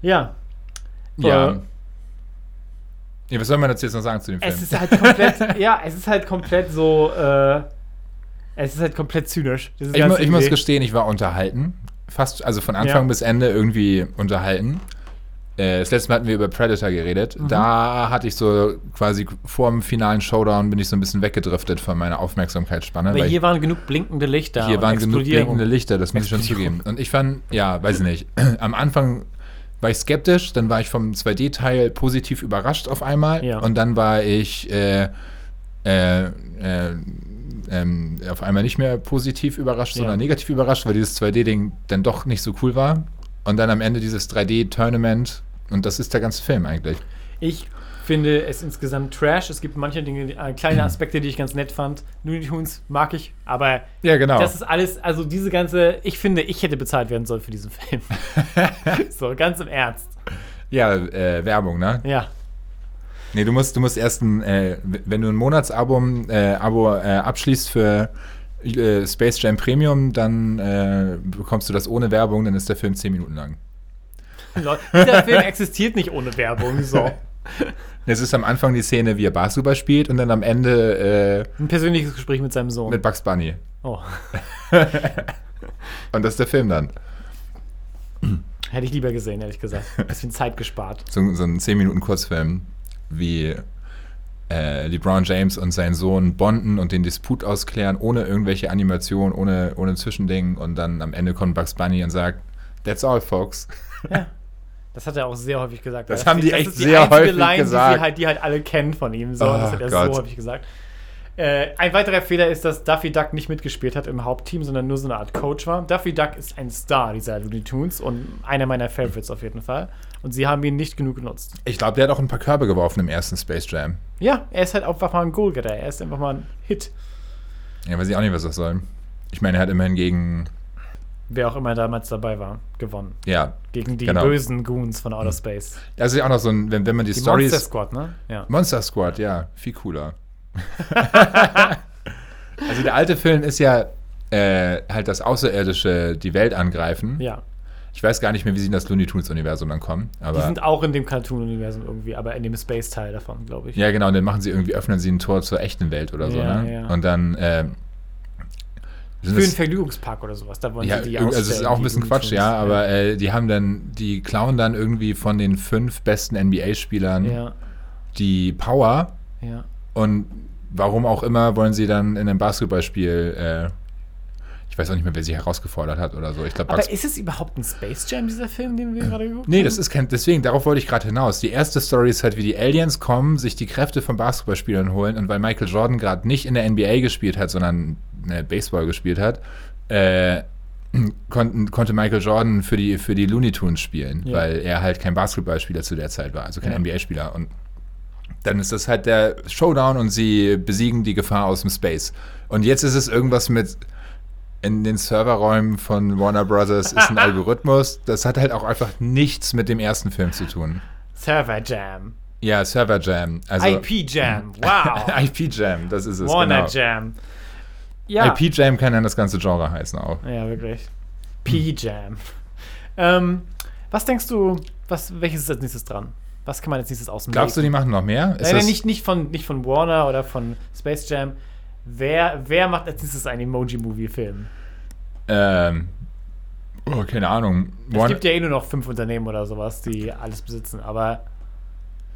ja. ja. Ja. Was soll man dazu jetzt noch sagen zu dem Film? Es ist halt komplett, ja, es ist halt komplett so, äh, es ist halt komplett zynisch. ich, mu ich muss gestehen, ich war unterhalten. Fast, also von Anfang Ja. bis Ende irgendwie unterhalten. Äh, Das letzte Mal hatten wir über Predator geredet. Mhm. Da hatte ich so quasi vor dem finalen Showdown bin ich so ein bisschen weggedriftet von meiner Aufmerksamkeitsspanne. Aber weil hier waren genug blinkende Lichter. hier waren genug blinkende Lichter, das muss ich schon zugeben. Und ich fand, ja, weiß ich nicht. Am Anfang war ich skeptisch, dann war ich vom 2D-Teil positiv überrascht auf einmal. Ja. Und dann war ich äh, äh, äh, ähm, auf einmal nicht mehr positiv überrascht, sondern Ja. negativ überrascht, weil dieses 2D-Ding dann doch nicht so cool war. Und dann am Ende dieses 3D-Tournament. Und das ist der ganze Film eigentlich. Ich finde es insgesamt trash. Es gibt manche Dinge, äh, kleine Aspekte, die ich ganz nett fand. Looney Tunes mag ich, aber Ja, genau. das ist alles, also diese ganze, ich finde, ich hätte bezahlt werden sollen für diesen Film. so, ganz im Ernst. ja, äh, Werbung, ne? Ja. Nee, du musst, du musst erst ein, äh, wenn du ein Monatsabo äh, Abo, äh, abschließt für äh, Space Jam Premium, dann äh, bekommst du das ohne Werbung, dann ist der Film 10 Minuten lang. Dieser Film existiert nicht ohne Werbung. So. Es ist am Anfang die Szene, wie er Basketball spielt und dann am Ende Ein persönliches Gespräch mit seinem Sohn. äh, mit Bugs Bunny. oh, Und das ist der Film dann. hätte ich lieber gesehen, ehrlich gesagt. Bisschen Zeit gespart. So, so ein 10 Minuten Kurzfilm, wie äh, LeBron James und sein Sohn bonden und den Disput ausklären, ohne irgendwelche Animation, ohne, ohne Zwischending. Und dann am Ende kommt Bugs Bunny und sagt, That's all, folks. Das hat er auch sehr häufig gesagt. Das weil haben die das echt die sehr häufig Line, Die, gesagt. sie halt, die halt alle kennen von ihm. So, Oh das hat er Gott. so häufig gesagt. Äh, ein weiterer Fehler ist, dass Duffy Duck nicht mitgespielt hat im Hauptteam, sondern nur so eine Art Coach war. Duffy Duck ist ein Star dieser Looney Tunes und einer meiner Favorites auf jeden Fall. Und sie haben ihn nicht genug genutzt. Ich glaube, der hat auch ein paar Körbe geworfen im ersten Space Jam. Ja, er ist halt einfach mal ein Goalgetter. Er ist einfach mal ein Hit. Ja, weiß ich auch nicht, was das soll. Ich meine, er hat immerhin gegen, Wer auch immer damals dabei war, gewonnen. ja, Gegen die Genau. bösen Goons von Outer Space. das ist ja auch noch so ein, wenn, wenn man die, Die Stories. Monster Squad, ne? Ja. Monster Squad, ja, viel cooler. also der alte Film ist ja äh, halt das Außerirdische, die Welt angreifen. Ja. Ich weiß gar nicht mehr, wie sie in das Looney Tunes-Universum dann kommen. Die sind auch in dem Cartoon-Universum irgendwie, aber in dem Space-Teil davon, glaube ich. ja, genau, und dann machen sie irgendwie, öffnen sie ein Tor zur echten Welt oder so, Ja, ne? ja. Und dann sind Für einen Vergnügungspark oder sowas. Da wollen Ja, sie die irg- also es ist auch ein die bisschen Quatsch, ja, aber äh, die haben dann, die klauen dann irgendwie von den fünf besten NBA-Spielern Ja, die Power ja. und warum auch immer wollen sie dann in einem Basketballspiel, äh, ich weiß auch nicht mehr, wer sie herausgefordert hat oder so. Ich glaube, Aber ist es überhaupt ein Space Jam, dieser Film, den wir gerade geguckt Nee, haben? das ist kein, deswegen, darauf wollte ich gerade hinaus. Die erste Story ist halt, wie die Aliens kommen, sich die Kräfte von Basketballspielern holen und weil Michael Jordan gerade nicht in der NBA gespielt hat, sondern äh, Baseball gespielt hat, äh, konnten, konnte Michael Jordan für die, für die Looney Tunes spielen, Ja. weil er halt kein Basketballspieler zu der Zeit war, also kein Ja. NBA-Spieler. Und dann ist das halt der Showdown und sie besiegen die Gefahr aus dem Space. Und jetzt ist es irgendwas mit in den Serverräumen von Warner Brothers ist ein Algorithmus. Das hat halt auch einfach nichts mit dem ersten Film zu tun. Server Jam. Ja, Server Jam. Also IP Jam. Wow. IP Jam, das ist es. Warner genau. Jam. Ja. IP Jam kann dann das ganze Genre heißen auch. Ja, wirklich. P-Jam. ähm, was denkst du, was, welches ist als nächstes dran? Was kann man als nächstes aus dem Glaubst du, die machen noch mehr? Ist Nein, nicht, nicht, von, nicht von Warner oder von Space Jam. Wer, wer macht als nächstes einen Emoji-Movie-Film? Ähm, oh, keine Ahnung. Es Warner- gibt ja eh nur noch fünf Unternehmen oder sowas, die alles besitzen, aber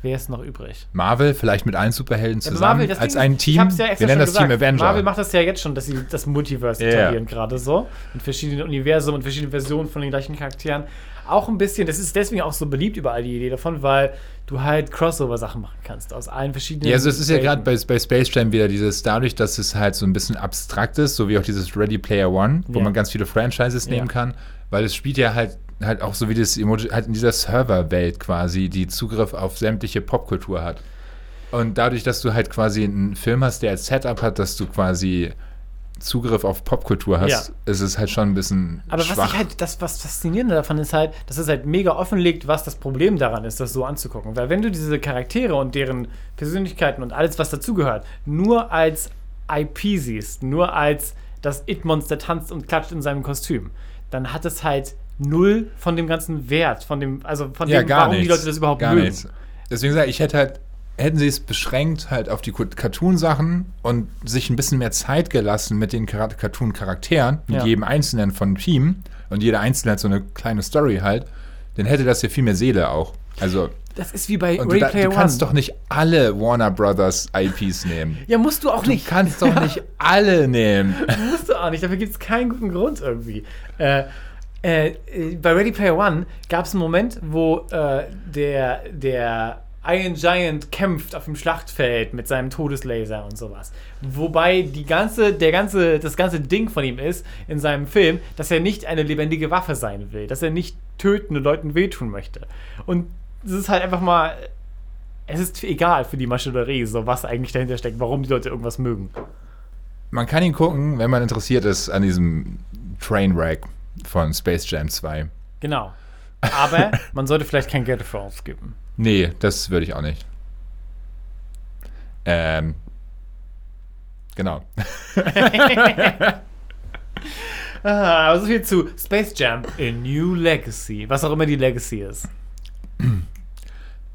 wer ist noch übrig? Marvel, vielleicht mit allen Superhelden Ja, zusammen, Marvel, das als ein Team. ja Wir nennen das Team gesagt, Avenger. Marvel macht das ja jetzt schon, dass sie das Multiverse Ja. etablieren gerade so. In verschiedenen Universen und verschiedenen Versionen von den gleichen Charakteren. Auch ein bisschen, das ist deswegen auch so beliebt überall die Idee davon, weil du halt Crossover-Sachen machen kannst aus allen verschiedenen. Ja, also es ist ja gerade bei, bei Space Jam wieder dieses, dadurch, dass es halt so ein bisschen abstrakt ist, so wie auch dieses Ready Player One, wo Ja. man ganz viele Franchises nehmen Ja. kann, weil es spielt ja halt halt auch so wie das Emoji, halt in dieser Serverwelt quasi, die Zugriff auf sämtliche Popkultur hat. Und dadurch, dass du halt quasi einen Film hast, der als Setup hat, dass du quasi Zugriff auf Popkultur hast, Ja. ist es halt schon ein bisschen Aber was schwach. ich halt, das, was Faszinierende davon ist halt, dass es halt mega offenlegt, was das Problem daran ist, das so anzugucken. Weil wenn du diese Charaktere und deren Persönlichkeiten und alles, was dazugehört, nur als IP siehst, nur als das It-Monster tanzt und klatscht in seinem Kostüm, dann hat es halt null von dem ganzen Wert, von dem, also von dem, warum die Leute das überhaupt gar mögen. nichts. Deswegen sage ich, ich hätte halt, hätten sie es beschränkt halt auf die Cartoon-Sachen und sich ein bisschen mehr Zeit gelassen mit den Chara- Cartoon-Charakteren, mit Ja. jedem Einzelnen von Team und jeder Einzelne hat so eine kleine Story halt, dann hätte das ja viel mehr Seele auch. Also, Das ist wie bei du, da, Player du kannst One. doch nicht alle Warner Brothers IPs nehmen. ja, musst du auch Du nicht. kannst doch nicht alle nehmen. musst du auch nicht. Dafür gibt es keinen guten Grund irgendwie. Äh, äh, äh, bei Ready Player One gab es einen Moment, wo äh, der, der Iron Giant kämpft auf dem Schlachtfeld mit seinem Todeslaser und sowas. Wobei die ganze, der ganze, das ganze Ding von ihm ist in seinem Film, dass er nicht eine lebendige Waffe sein will, dass er nicht töten und Leuten wehtun möchte. Und es ist halt einfach mal. Es ist egal für die Maschinerie, so was eigentlich dahinter steckt, warum die Leute irgendwas mögen. Man kann ihn gucken, wenn man interessiert ist an diesem Trainwreck von Space Jam 2. Genau. Aber man sollte vielleicht kein Geld dafür ausgeben. Nee, das würde ich auch nicht. Ähm. Genau. Ah, aber so viel zu Space Jam A New Legacy. Was auch immer die Legacy ist.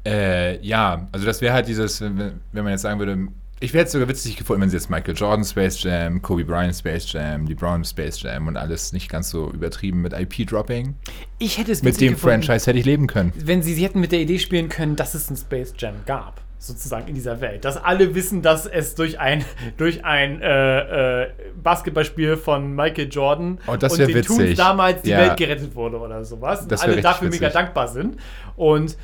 Äh, ja, also das wäre halt dieses, wenn, wenn man jetzt sagen würde, ich wäre jetzt sogar witzig gefunden, wenn sie jetzt Michael Jordan Space Jam, Kobe Bryant Space Jam, LeBron Space Jam und alles nicht ganz so übertrieben mit IP-Dropping. Ich hätte es Mit dem gefunden, Franchise hätte ich leben können. Wenn sie, sie hätten mit der Idee spielen können, dass es ein Space Jam gab. Sozusagen in dieser Welt. Dass alle wissen, dass es durch ein, durch ein äh, äh, Basketballspiel von Michael Jordan Oh, und den Toons damals die Ja. Welt gerettet wurde oder sowas. Und alle dafür mega witzig. dankbar sind. Und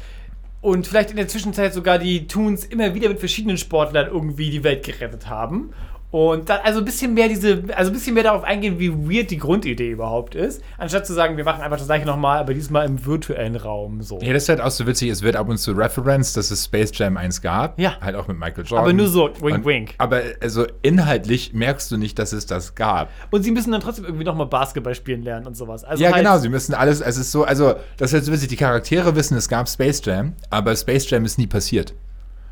und vielleicht in der Zwischenzeit sogar die Toons immer wieder mit verschiedenen Sportlern irgendwie die Welt gerettet haben. Und dann also ein bisschen mehr diese, also ein bisschen mehr darauf eingehen, wie weird die Grundidee überhaupt ist, anstatt zu sagen, wir machen einfach das gleiche nochmal, aber diesmal im virtuellen Raum so. Ja, das ist halt auch so witzig, es wird ab und zu Reference, dass es Space Jam 1 gab. Ja. Halt auch mit Michael Jordan. Aber nur so, wink, und, wink. Aber also inhaltlich merkst du nicht, dass es das gab. Und sie müssen dann trotzdem irgendwie nochmal Basketball spielen lernen und sowas. Also ja, halt, genau, sie müssen alles, es ist so, also, das ist jetzt witzig, die Charaktere wissen, es gab Space Jam, aber Space Jam ist nie passiert.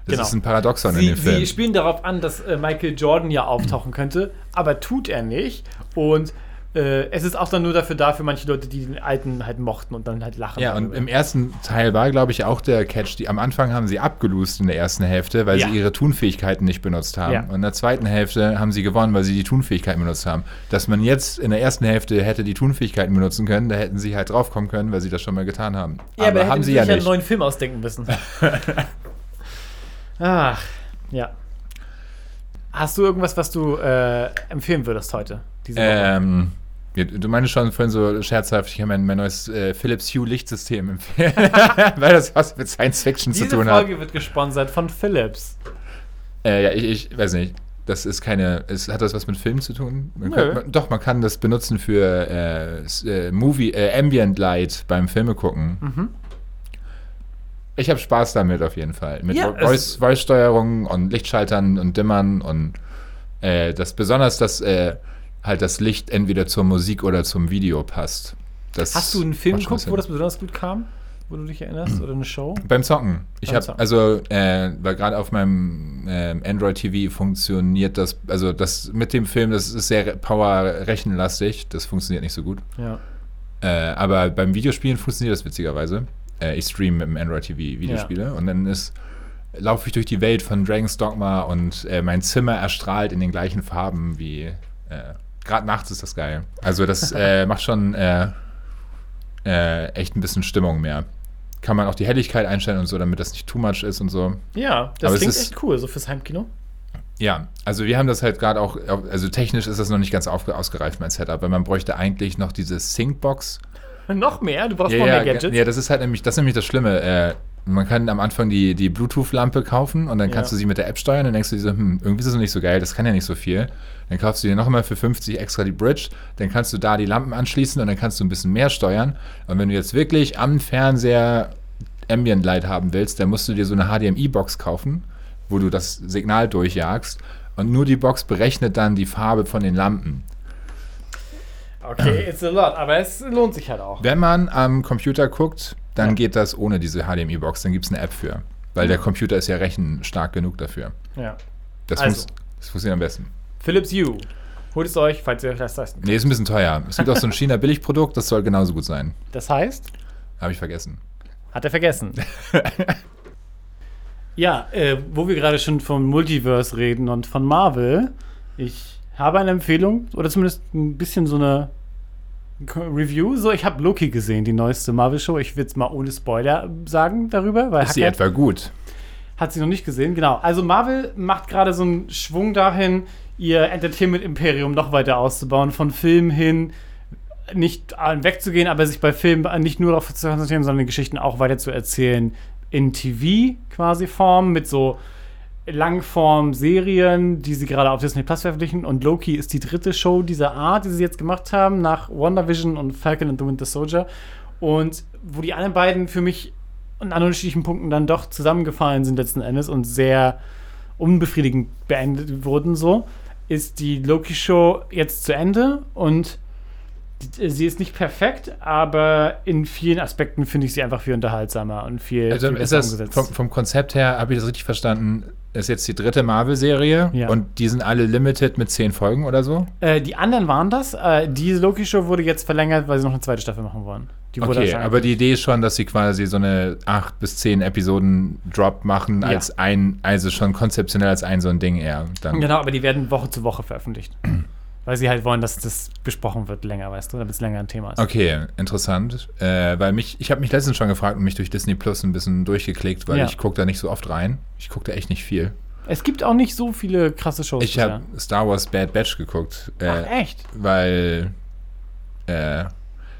Das Genau. ist ein Paradoxon in Sie, dem Film. sie spielen darauf an, dass äh, Michael Jordan ja auftauchen könnte, aber tut er nicht. Und äh, es ist auch dann nur dafür da, für manche Leute, die den alten halt mochten und dann halt lachen. Ja, und im ersten Teil war, glaube ich, auch der Catch, die am Anfang haben sie abgelost in der ersten Hälfte, weil Ja. sie ihre Tunfähigkeiten nicht benutzt haben. Ja. Und in der zweiten Hälfte haben sie gewonnen, weil sie die Tunfähigkeiten benutzt haben. Dass man jetzt in der ersten Hälfte hätte die Tunfähigkeiten benutzen können, da hätten sie halt draufkommen können, weil sie das schon mal getan haben. ja, aber, aber haben sie ja ja einen nicht. neuen Film ausdenken müssen. Ach, ja. Hast du irgendwas, was du äh, empfehlen würdest heute? Diese Woche? Ähm, ja, du meinst schon vorhin so scherzhaft, ich habe mein, mein neues äh, Philips Hue Lichtsystem empfehlen, weil das was mit Science Fiction Diese zu tun hat. Folge wird gesponsert von Philips. Äh, ja, ich, ich weiß nicht. Das ist keine. Es, hat das was mit Film zu tun? Man kann, man, doch, man kann das benutzen für äh, äh, Movie, äh, Ambient Light beim Filme gucken. Mhm. Ich habe Spaß damit auf jeden Fall. Mit Ja, Vo- es- Voice- Voice-Steuerung und Lichtschaltern und Dimmern und äh, das besonders, dass äh, halt das Licht entweder zur Musik oder zum Video passt. Das Hast du einen Film geguckt, wo das besonders gut kam? Wo du dich erinnerst? Oder eine Show? Beim Zocken. Ich habe also, äh, weil gerade auf meinem ähm, Android TV funktioniert das, also das mit dem Film, das ist sehr power-rechenlastig, das funktioniert nicht so gut. Ja. Äh, aber beim Videospielen funktioniert das witzigerweise. Äh, ich streame mit dem Android TV Videospiele und dann ist laufe ich durch die Welt von Dragon's Dogma und äh, mein Zimmer erstrahlt in den gleichen Farben wie äh, gerade nachts ist das geil. Also das äh, macht schon äh, äh, echt ein bisschen Stimmung mehr. Kann man auch die Helligkeit einstellen und so, damit das nicht too much ist und so. Ja, das Aber klingt ist- echt cool, so fürs Heimkino. Ja, also wir haben das halt gerade auch, also technisch ist das noch nicht ganz ausgereift, mein Setup, weil man bräuchte eigentlich noch diese Syncbox. Noch mehr? Du brauchst Ja, noch mehr Gadgets? ja, das ist halt nämlich, das ist nämlich das Schlimme. Äh, man kann am Anfang die, die Bluetooth-Lampe kaufen und dann kannst Ja. du sie mit der App steuern. Dann denkst du dir so, hm, irgendwie ist das noch nicht so geil, das kann ja nicht so viel. Dann kaufst du dir nochmal für 50 extra die Bridge, dann kannst du da die Lampen anschließen und dann kannst du ein bisschen mehr steuern. Und wenn du jetzt wirklich am Fernseher Ambient Light haben willst, dann musst du dir so eine HDMI-Box kaufen, wo du das Signal durchjagst. Und nur die Box berechnet dann die Farbe von den Lampen. Okay, it's a lot, aber es lohnt sich halt auch. Wenn man am Computer guckt, dann geht das ohne diese HDMI-Box. Dann gibt es eine App für. Weil der Computer ist ja rechenstark genug dafür. Ja. Das, Also. muss, das funktioniert am besten. Philips Hue. Holt es euch, falls ihr euch das leisten könnt. Nee, ist ein bisschen teuer. Es gibt auch so ein China-Billigprodukt, das soll genauso gut sein. Das heißt, Habe ich vergessen. hat er vergessen. ja, äh, wo wir gerade schon vom Multiverse reden und von Marvel, ich habe eine Empfehlung oder zumindest ein bisschen so eine Review. So, ich habe Loki gesehen, die neueste Marvel-Show. Ich will es mal ohne Spoiler sagen darüber, weil Ist Hacker- etwa gut? Hat sie noch nicht gesehen, genau. Also Marvel macht gerade so einen Schwung dahin, ihr Entertainment-Imperium noch weiter auszubauen, von Filmen hin nicht wegzugehen, aber sich bei Filmen nicht nur darauf zu konzentrieren, sondern die Geschichten auch weiter zu erzählen in TV quasi Form mit so Langform-Serien, die sie gerade auf Disney Plus veröffentlichen. Und Loki ist die dritte Show dieser Art, die sie jetzt gemacht haben, nach WandaVision und Falcon and the Winter Soldier. Und wo die anderen beiden für mich an unterschiedlichen Punkten dann doch zusammengefallen sind letzten Endes und sehr unbefriedigend beendet wurden, so, ist die Loki-Show jetzt zu Ende und sie ist nicht perfekt, aber in vielen Aspekten finde ich sie einfach viel unterhaltsamer und viel, Also viel ist besser das umgesetzt. vom, vom Konzept her, habe ich das richtig verstanden, ist jetzt die dritte Marvel-Serie Ja. und die sind alle limited mit zehn Folgen oder so? Äh, die anderen waren das. Äh, diese Loki-Show wurde jetzt verlängert, weil sie noch eine zweite Staffel machen wollen. Die Okay, aber die Idee ist schon, dass sie quasi so eine acht bis zehn Episoden Drop machen, Ja. als ein, also schon konzeptionell als ein so ein Ding eher. Dann, Genau, aber die werden Woche zu Woche veröffentlicht. weil sie halt wollen, dass das besprochen wird länger, weißt du, damit es länger ein Thema ist. Okay, interessant. Äh, weil mich, ich habe mich letztens schon gefragt und mich durch Disney Plus ein bisschen durchgeklickt, weil Ja. ich gucke da nicht so oft rein. Ich gucke da echt nicht viel. Es gibt auch nicht so viele krasse Shows. Ich habe Star Wars Bad Batch geguckt. Äh, Ach, echt? Weil äh,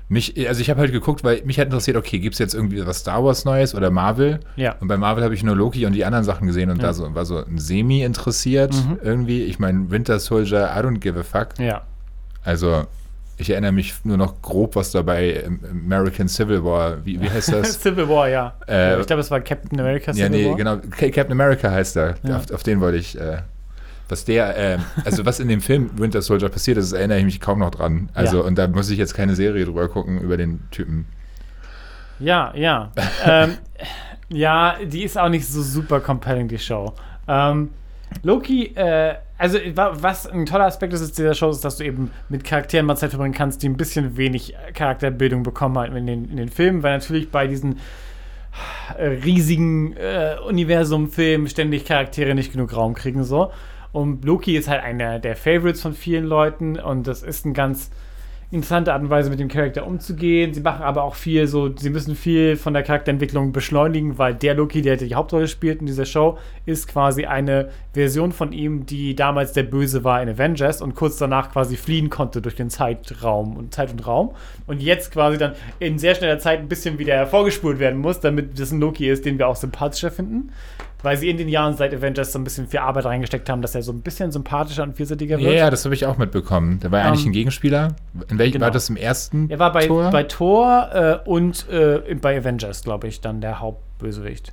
mich, also ich habe halt geguckt, weil mich hat interessiert, okay, gibt es jetzt irgendwie was Star Wars Neues oder Marvel? Ja. Und bei Marvel habe ich nur Loki und die anderen Sachen gesehen und Ja. da so, war so semi interessiert Mhm. irgendwie. Ich meine, Winter Soldier, I don't give a fuck. Ja. Also, ich erinnere mich nur noch grob, was dabei im American Civil War, wie, wie heißt das? Civil War, ja. Äh, ich glaube, es war Captain America ja, Civil nee, War. genau. Ca- Captain America heißt er. Ja. Auf, auf den wollte ich. Äh, was der, äh, also was in dem Film Winter Soldier passiert ist, erinnere ich mich kaum noch dran. Also, Ja. und da muss ich jetzt keine Serie drüber gucken über den Typen. Ja, ja. ähm, ja, die ist auch nicht so super compelling, die Show. Ähm, Loki, äh, also wa- was ein toller Aspekt ist, ist dieser Show, ist, dass du eben mit Charakteren mal Zeit verbringen kannst, die ein bisschen wenig Charakterbildung bekommen halt in den, in den Filmen, weil natürlich bei diesen äh, riesigen äh, Universum-Filmen ständig Charaktere nicht genug Raum kriegen so. Und Loki ist halt einer der Favorites von vielen Leuten und das ist ein ganz interessante Art und Weise, mit dem Charakter umzugehen. Sie machen aber auch viel so, sie müssen viel von der Charakterentwicklung beschleunigen, weil der Loki, der die Hauptrolle spielt in dieser Show, ist quasi eine Version von ihm, die damals der Böse war in Avengers und kurz danach quasi fliehen konnte durch den Zeitraum und Zeit und Raum und jetzt quasi dann in sehr schneller Zeit ein bisschen wieder hervorgespult werden muss, damit das ein Loki ist, den wir auch sympathischer finden. Weil sie in den Jahren seit Avengers so ein bisschen viel Arbeit reingesteckt haben, dass er so ein bisschen sympathischer und vielseitiger Ja, wird. ja, das habe ich auch mitbekommen. Der war ja eigentlich Ähm, ein Gegenspieler. In welchem genau. war das im ersten Er war bei Tor? Thor, bei Thor äh, und äh, bei Avengers, glaube ich, dann der Hauptbösewicht.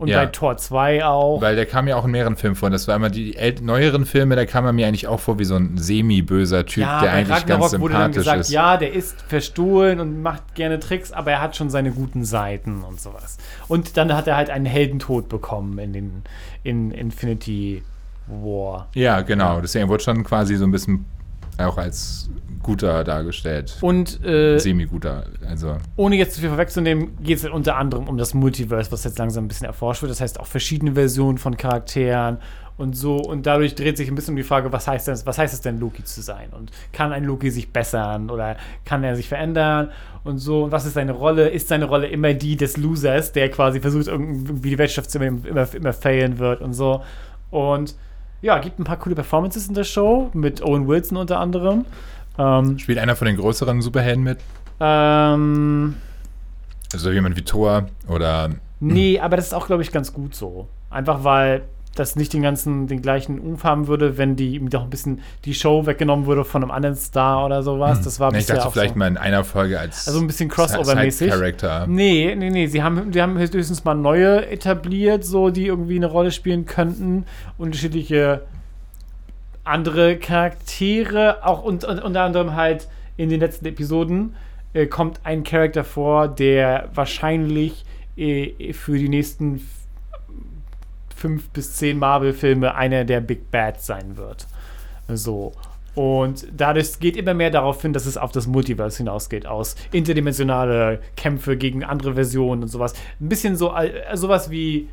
Und Ja. bei Thor 2 auch. Weil der kam ja auch in mehreren Filmen vor. Das war immer die ält neueren Filme, da kam er mir eigentlich auch vor wie so ein semi-böser Typ, ja, der eigentlich ganz Ragnarok wurde dann sympathisch gesagt, ist. ja, der ist verstohlen und macht gerne Tricks, aber er hat schon seine guten Seiten und sowas. Und dann hat er halt einen Heldentod bekommen in den in Infinity War. Ja, genau. Deswegen wurde schon quasi so ein bisschen auch als guter dargestellt. Und äh, Semi-guter. Also, ohne jetzt zu viel vorwegzunehmen, geht es unter anderem um das Multiverse, was jetzt langsam ein bisschen erforscht wird. Das heißt auch verschiedene Versionen von Charakteren und so. Und dadurch dreht sich ein bisschen um die Frage, was heißt das, was heißt es denn, Loki zu sein? Und kann ein Loki sich bessern oder kann er sich verändern? Und so, und was ist seine Rolle? Ist seine Rolle immer die des Losers, der quasi versucht, irgendwie die Wirtschaft immer, immer, immer failen wird und so. Und ja, gibt ein paar coole Performances in der Show, mit Owen Wilson unter anderem. Ähm, spielt einer von den größeren Superhelden mit? ähm, Also jemand wie Thor oder. Nee, aber das ist auch, glaube ich, ganz gut so. Einfach weil das nicht den ganzen, den gleichen Umf haben würde, wenn die ihm doch ein bisschen die Show weggenommen würde von einem anderen Star oder sowas. Das war Hm. Nee, ich bisher dachte auch vielleicht so. mal in einer Folge als Also ein bisschen Crossover-mäßig. Nee, nee, nee. Sie haben, sie haben höchstens mal neue etabliert, so die irgendwie eine Rolle spielen könnten. Unterschiedliche andere Charaktere, auch und, und, unter anderem halt in den letzten Episoden äh, kommt ein Charakter vor, der wahrscheinlich äh, für die nächsten fünf bis zehn Marvel-Filme einer der Big Bads sein wird. So. Und dadurch geht immer mehr darauf hin, dass es auf das Multiverse hinausgeht, aus interdimensionale Kämpfe gegen andere Versionen und sowas. Ein bisschen so, äh, sowas wie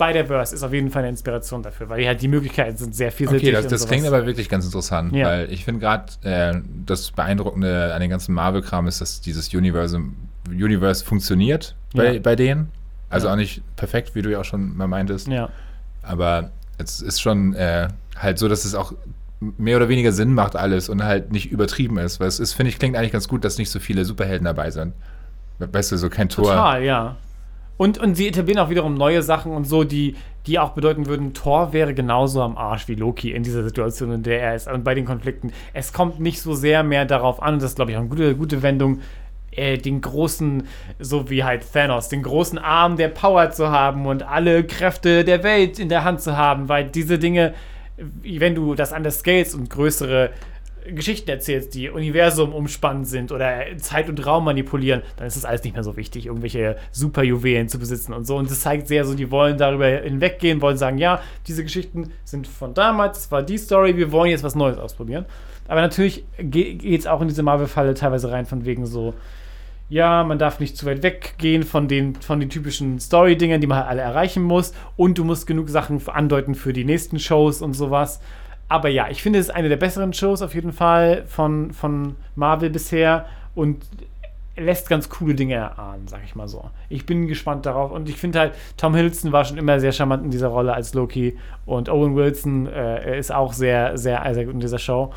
Spider-Verse ist auf jeden Fall eine Inspiration dafür, weil halt die Möglichkeiten sind sehr vielfältig. Okay, das, das klingt aber wirklich ganz interessant, Ja. weil ich finde gerade äh, das Beeindruckende an den ganzen Marvel-Kram ist, dass dieses Universe, Universe funktioniert bei, Ja. bei denen. Also Ja. auch nicht perfekt, wie du ja auch schon mal meintest. Ja. Aber es ist schon äh, halt so, dass es auch mehr oder weniger Sinn macht alles und halt nicht übertrieben ist. Weil es ist, finde ich, klingt eigentlich ganz gut, dass nicht so viele Superhelden dabei sind. Weißt du, so kein Tor. Total, ja. Und, und sie etablieren auch wiederum neue Sachen und so, die, die auch bedeuten würden, Thor wäre genauso am Arsch wie Loki in dieser Situation, in der er ist. Und bei den Konflikten. Es kommt nicht so sehr mehr darauf an, und das ist, glaube ich, auch eine gute, gute Wendung, äh, den großen, so wie halt Thanos, den großen Arm der Power zu haben und alle Kräfte der Welt in der Hand zu haben, weil diese Dinge, wenn du das anders scales und größere Geschichten erzählst, die Universum umspannend sind oder Zeit und Raum manipulieren, dann ist das alles nicht mehr so wichtig, irgendwelche Superjuwelen zu besitzen und so. Und das zeigt sehr so, die wollen darüber hinweggehen, wollen sagen, ja, diese Geschichten sind von damals, das war die Story, wir wollen jetzt was Neues ausprobieren. Aber natürlich geht es auch in diese Marvel-Falle teilweise rein, von wegen so, ja, man darf nicht zu weit weggehen von den, von den typischen Story-Dingern, die man halt alle erreichen muss. Und du musst genug Sachen andeuten für die nächsten Shows und sowas. Aber ja, ich finde, es ist eine der besseren Shows auf jeden Fall von, von Marvel bisher und lässt ganz coole Dinge erahnen, sag ich mal so. Ich bin gespannt darauf und ich finde halt, Tom Hiddleston war schon immer sehr charmant in dieser Rolle als Loki und Owen Wilson äh, ist auch sehr, sehr, sehr gut in dieser Show.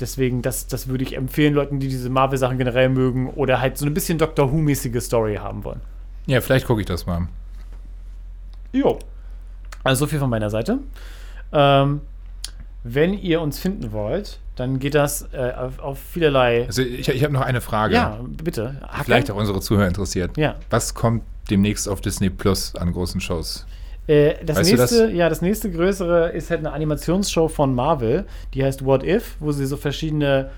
Deswegen, das, das würde ich empfehlen, Leuten, die diese Marvel-Sachen generell mögen oder halt so ein bisschen Doctor Who-mäßige Story haben wollen. Ja, vielleicht gucke ich das mal. Jo. Also so viel von meiner Seite. Ähm, wenn ihr uns finden wollt, dann geht das äh, auf, auf vielerlei. Also ich, ich habe noch eine Frage. ja, bitte. Hacke? Vielleicht auch unsere Zuhörer interessiert. Ja. Was kommt demnächst auf Disney Plus an großen Shows? Äh, das Weißt nächste, das? ja, das nächste größere ist halt eine Animationsshow von Marvel, die heißt What If, wo sie so verschiedene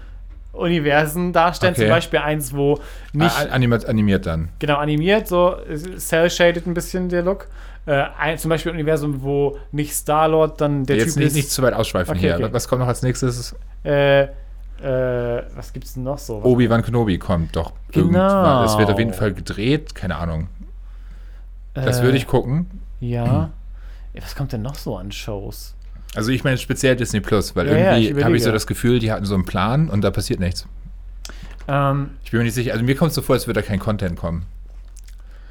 Universen darstellen. Okay. Zum Beispiel eins, wo nicht Ah, animiert, animiert dann. genau animiert, so cell-shaded ein bisschen der Look. Äh, ein, zum Beispiel ein Universum, wo nicht Star-Lord dann der Jetzt Typ nicht, ist. nicht zu weit ausschweifen Okay, hier. okay. Was kommt noch als nächstes? äh, äh, was gibt's denn noch so? Obi-Wan Kenobi kommt doch Genau. irgendwann. Es wird auf jeden Fall gedreht, keine Ahnung. Das Äh, würde ich gucken. Ja. Hm. Ja, Was kommt denn noch so an Shows? Also ich meine speziell Disney Plus, weil Ja, ja, irgendwie habe ich so das Gefühl, die hatten so einen Plan und da passiert nichts. Ähm, Ich bin mir nicht sicher. Also mir kommt es so vor, als würde da kein Content kommen.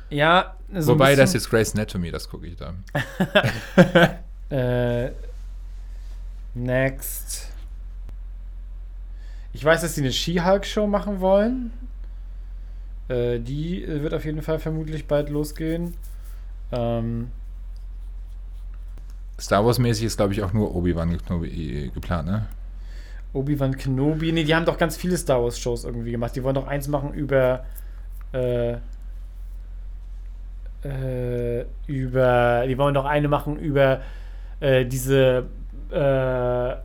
Ja, so Wobei, das ist Grace Anatomy, das gucke ich da. Äh, next. Ich weiß, dass sie eine She-Hulk-Show machen wollen. Äh, die äh, wird auf jeden Fall vermutlich bald losgehen. Ähm, Star Wars-mäßig ist, glaube ich, auch nur Obi-Wan Kenobi geplant, ne? Obi-Wan Kenobi. Nee, die haben doch ganz viele Star Wars-Shows irgendwie gemacht. Die wollen doch eins machen über. Äh, äh, über. Die wollen doch eine machen über äh, diese. Äh,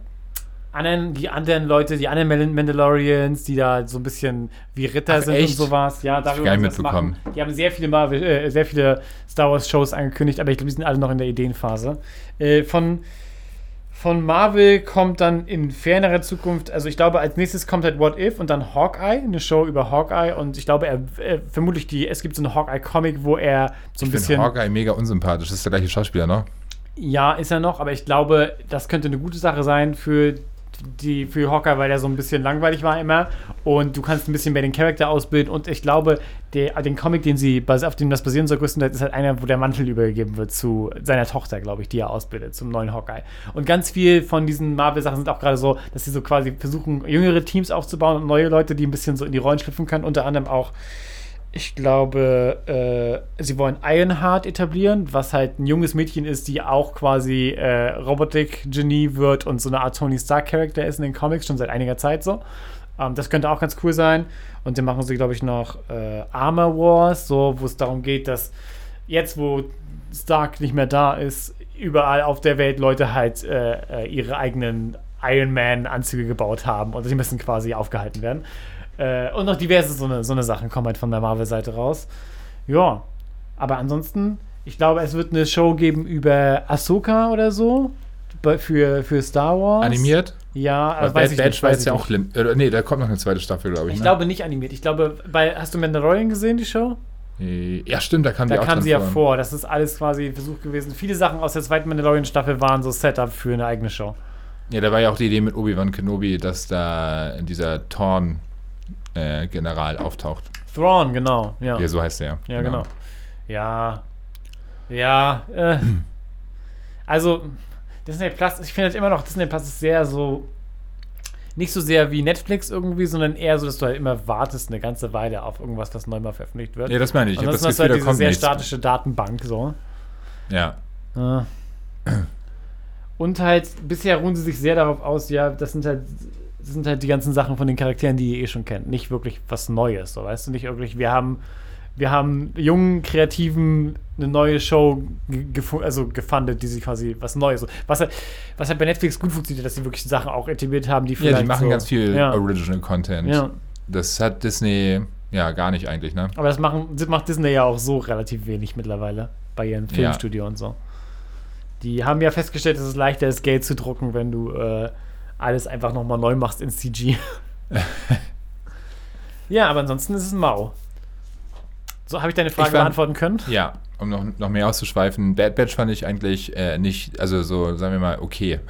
anderen, die anderen Leute, die anderen Mandal- Mandalorians, die da so ein bisschen wie Ritter Ach, sind echt? und sowas. Ja, darüber mitbekommen. machen. Die haben sehr viele Marvel, äh, sehr viele Star Wars Shows angekündigt, aber ich glaube, die sind alle noch in der Ideenphase. Äh, von von Marvel kommt dann in fernerer Zukunft, also ich glaube, als nächstes kommt halt What If und dann Hawkeye, eine Show über Hawkeye und ich glaube, er, äh, vermutlich die, es gibt so einen Hawkeye-Comic, wo er so ein Ich bisschen. finde Hawkeye mega unsympathisch. Das ist der gleiche Schauspieler, ne? Ja, ist er noch, aber ich glaube, das könnte eine gute Sache sein für die für Hawkeye, weil der so ein bisschen langweilig war immer. Und du kannst ein bisschen mehr den Charakter ausbilden. Und ich glaube, der, den Comic, den sie auf dem das basieren soll, größtenteils ist halt einer, wo der Mantel übergeben wird zu seiner Tochter, glaube ich, die er ausbildet, zum neuen Hawkeye. Und ganz viel von diesen Marvel-Sachen sind auch gerade so, dass sie so quasi versuchen, jüngere Teams aufzubauen und neue Leute, die ein bisschen so in die Rollen schlüpfen können, unter anderem auch Ich glaube, äh, sie wollen Ironheart etablieren, was halt ein junges Mädchen ist, die auch quasi äh, Robotik-Genie wird und so eine Art Tony Stark-Charakter ist in den Comics schon seit einiger Zeit so. Ähm, das könnte auch ganz cool sein. Und dann machen sie, glaube ich, noch äh, Armor Wars, so, wo es darum geht, dass jetzt, wo Stark nicht mehr da ist, überall auf der Welt Leute halt äh, äh, ihre eigenen Iron Man-Anzüge gebaut haben und die müssen quasi aufgehalten werden. Äh, und noch diverse so eine, so eine Sachen kommen halt von der Marvel-Seite raus. Ja, aber ansonsten, ich glaube, es wird eine Show geben über Ahsoka oder so für, für Star Wars. Animiert? Ja, aber weiß Bad ich Batch nicht. Weiß ich ja nicht. auch. Lim äh, nee, da kommt noch eine zweite Staffel, glaube ich. Ich ne? glaube nicht animiert. Ich glaube, bei, hast du Mandalorian gesehen, die Show? Äh, Ja, stimmt, da kam Da die auch kam sie ja vor. vor. Das ist alles quasi ein Versuch gewesen. Viele Sachen aus der zweiten Mandalorian-Staffel waren so Setup für eine eigene Show. Ja, da war ja auch die Idee mit Obi-Wan Kenobi, dass da dieser Thorn-General auftaucht. Thrawn, genau. Ja, Ja, so heißt der. ja genau. Ja. Ja. Äh. Also, Disney Plus, ich finde halt immer noch, Disney Plus ist sehr so. Nicht so sehr wie Netflix irgendwie, sondern eher so, dass du halt immer wartest eine ganze Weile auf irgendwas, das neu mal veröffentlicht wird. Ja, das meine ich. Ich habe das Ansonsten hast du Gefühl, halt diese sehr nichts. statische Datenbank so. Ja. Ja. Und halt, bisher ruhen sie sich sehr darauf aus, ja, das sind halt, das sind halt die ganzen Sachen von den Charakteren, die ihr eh schon kennt. Nicht wirklich was Neues, so weißt du, nicht wirklich, wir haben, wir haben jungen, kreativen eine neue Show ge- gefu- also gefundet, die sie quasi was Neues. So. Was halt, was halt bei Netflix gut funktioniert, dass sie wirklich Sachen auch etabliert haben, die Ja, vielleicht die machen so, ganz viel ja, Original Content. Ja. Das hat Disney ja gar nicht eigentlich, ne? Aber das machen, das macht Disney ja auch so relativ wenig mittlerweile bei ihrem Ja. Filmstudio und so. Die haben ja festgestellt, dass es leichter ist, Geld zu drucken, wenn du äh, alles einfach nochmal neu machst in CG. ja, aber ansonsten ist es mau. So, habe ich deine Frage Ich fand- beantworten können? Ja, um noch, noch mehr auszuschweifen, Bad Batch fand ich eigentlich äh, nicht, also so, sagen wir mal, okay.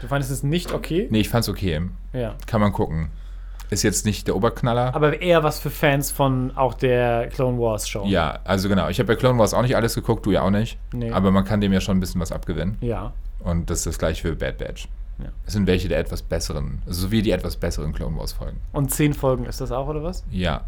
Du fandest es nicht okay? Nee, ich fand's okay. Ja. Kann man gucken. Ist jetzt nicht der Oberknaller. Aber eher was für Fans von auch der Clone Wars Show. ja, also genau. Ich habe bei Clone Wars auch nicht alles geguckt, du ja auch nicht. Nee. Aber man kann dem ja schon ein bisschen was abgewinnen. Ja. Und das ist das gleiche für Bad Batch. Ja. Es sind welche der etwas besseren, also so wie die etwas besseren Clone Wars Folgen. Und zehn Folgen ist das auch, oder was? Ja.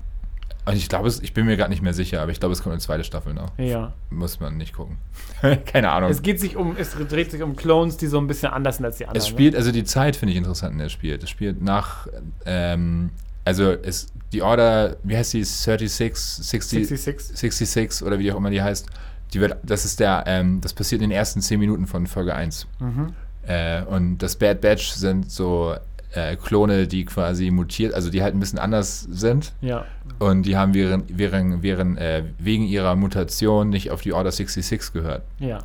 Und ich glaube, ich bin mir gerade nicht mehr sicher, aber ich glaube, es kommt eine zweite Staffel noch. Ja. Muss man nicht gucken. Keine Ahnung. Es geht sich um, es dreht sich um Clones, die so ein bisschen anders sind als die anderen. Es ne? spielt, also die Zeit finde ich interessant, in der es spielt. Es spielt nach, ähm, also es, die Order, wie heißt die, 36, 60, 66. 66 oder wie auch immer die heißt, die wird, das ist der, ähm, das passiert in den ersten 10 Minuten von Folge 1. Mhm. Äh, und das Bad Batch sind so äh, Klone, die quasi mutiert, also die halt ein bisschen anders sind. Ja. Und die haben während, während, während, äh, wegen ihrer Mutation nicht auf die Order 66 gehört. Ja.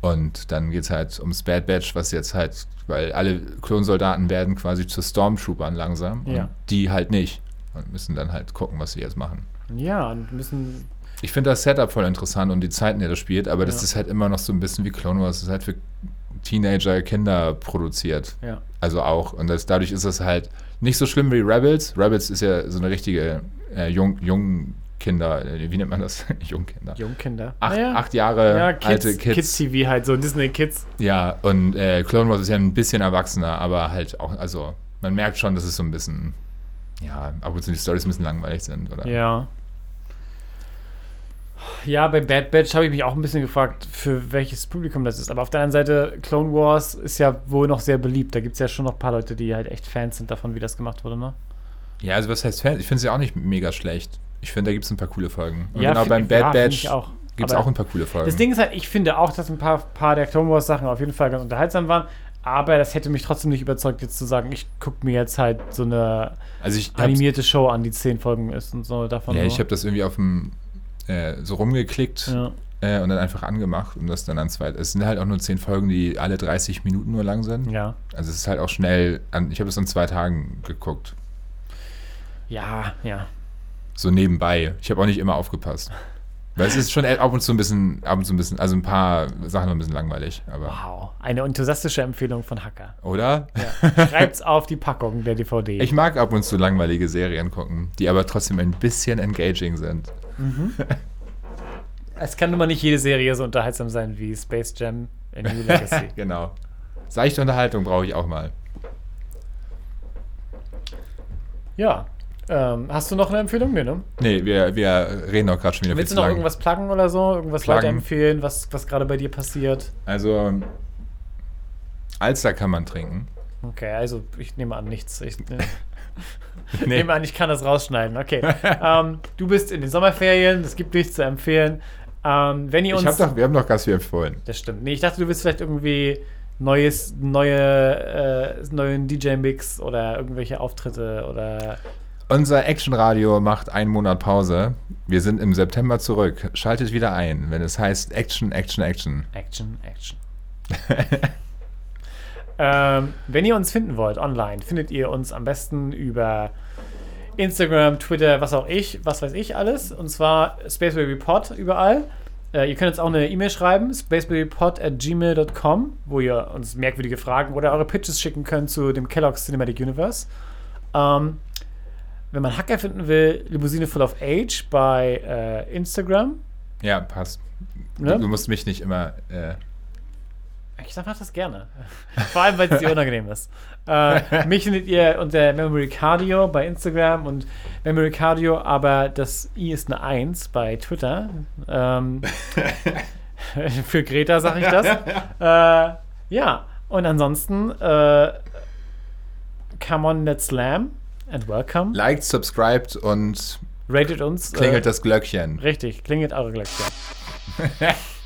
Und dann geht es halt ums Bad Batch, was jetzt halt, weil alle Klonsoldaten werden quasi zu Stormtroopern langsam. Ja. Und die halt nicht. Und müssen dann halt gucken, was sie jetzt machen. Ja, und müssen. Ich finde das Setup voll interessant und die Zeit, in der das spielt, aber das Ja. ist halt immer noch so ein bisschen wie Clone Wars. Das ist halt für Teenager, Kinder produziert. Ja. Also auch. Und das, dadurch ist das halt nicht so schlimm wie Rebels. Rebels ist ja so eine richtige äh, Jung, Jungkinder, äh, wie nennt man das? Jungkinder. Jungkinder. Acht, Naja. acht Jahre ja, Kids, alte Kids. Kids TV halt, so Disney Kids. Ja, und äh, Clone Wars ist ja ein bisschen erwachsener, aber halt auch, also man merkt schon, dass es so ein bisschen, ja, ab und zu die Storys ein bisschen langweilig sind, oder? Ja. Ja, bei Bad Batch habe ich mich auch ein bisschen gefragt, für welches Publikum das ist. Aber auf der anderen Seite, Clone Wars ist ja wohl noch sehr beliebt. Da gibt es ja schon noch ein paar Leute, die halt echt Fans sind davon, wie das gemacht wurde, ne? Ja, also was heißt Fan? Ich finde es ja auch nicht mega schlecht. Ich finde, da gibt es ein paar coole Folgen. Und Ja, genau beim Bad ja, Batch gibt es auch ein paar coole Folgen. Das Ding ist halt, ich finde auch, dass ein paar, paar der Clone Wars Sachen auf jeden Fall ganz unterhaltsam waren. Aber das hätte mich trotzdem nicht überzeugt, jetzt zu sagen, ich gucke mir jetzt halt so eine also animierte Show an, die zehn Folgen ist und so davon. ja, nur. ich habe das irgendwie auf dem, äh, so rumgeklickt Ja. äh, und dann einfach angemacht und das dann an zwei. Es sind halt auch nur zehn Folgen, die alle 30 Minuten nur lang sind. Ja. Also es ist halt auch schnell, an, ich habe es in zwei Tagen geguckt. Ja, ja. So nebenbei. Ich habe auch nicht immer aufgepasst. Weil es ist schon ab und zu ein bisschen, ab und zu ein bisschen, also ein paar Sachen waren ein bisschen langweilig. Wow. Eine enthusiastische Empfehlung von Hacker. Oder? Ja. Schreibt's auf die Packung der DVD. Ich mag ab und zu langweilige Serien gucken, die aber trotzdem ein bisschen engaging sind. es kann nun mal nicht jede Serie so unterhaltsam sein wie Space Jam in New Legacy. genau. Seichte Unterhaltung brauche ich auch mal. ja. Ähm, hast du noch eine Empfehlung? Nee, ne? Nee, wir, wir reden doch gerade schon wieder Willst du noch lang. irgendwas pluggen oder so? Irgendwas Pluggen? weiterempfehlen, was, was gerade bei dir passiert? Also, Alster kann man trinken. Okay, also ich nehme an, nichts. Ich ne, Nee. nehme an, ich kann das rausschneiden. Okay. ähm, du bist in den Sommerferien, es gibt nichts zu empfehlen. Ähm, wenn ihr uns. Ich hab doch, wir haben doch ganz viel empfohlen. das stimmt. Nee, ich dachte, du willst vielleicht irgendwie neues, neue, äh, neuen DJ-Mix oder irgendwelche Auftritte oder. Unser Actionradio macht einen Monat Pause. Wir sind im September zurück. Schaltet wieder ein, wenn es heißt Action, Action, Action. Action, Action. ähm, wenn ihr uns finden wollt online, findet ihr uns am besten über Instagram, Twitter, was auch ich, was weiß ich alles. Und zwar SpaceBabyPod überall. Äh, ihr könnt uns auch eine E-Mail schreiben, spacebabypod at gmail.com, wo ihr uns merkwürdige Fragen oder eure Pitches schicken könnt zu dem Kellogg's Cinematic Universe. Ähm, wenn man Hacker finden will, Limousine Full of Age bei äh, Instagram. Ja, passt. Ne? Du, musst mich nicht immer. Äh, Ich mache das gerne. Vor allem, weil es dir unangenehm ist. Äh, mich findet ihr unter Memory Cardio bei Instagram und Memory Cardio, aber das I ist eine 1 bei Twitter. Ähm, für Greta sage ich das. äh, ja, und ansonsten, äh, come on, let's slam and welcome. liked, subscribed und Ratet uns. klingelt äh, das Glöckchen. Richtig, klingelt eure Glöckchen.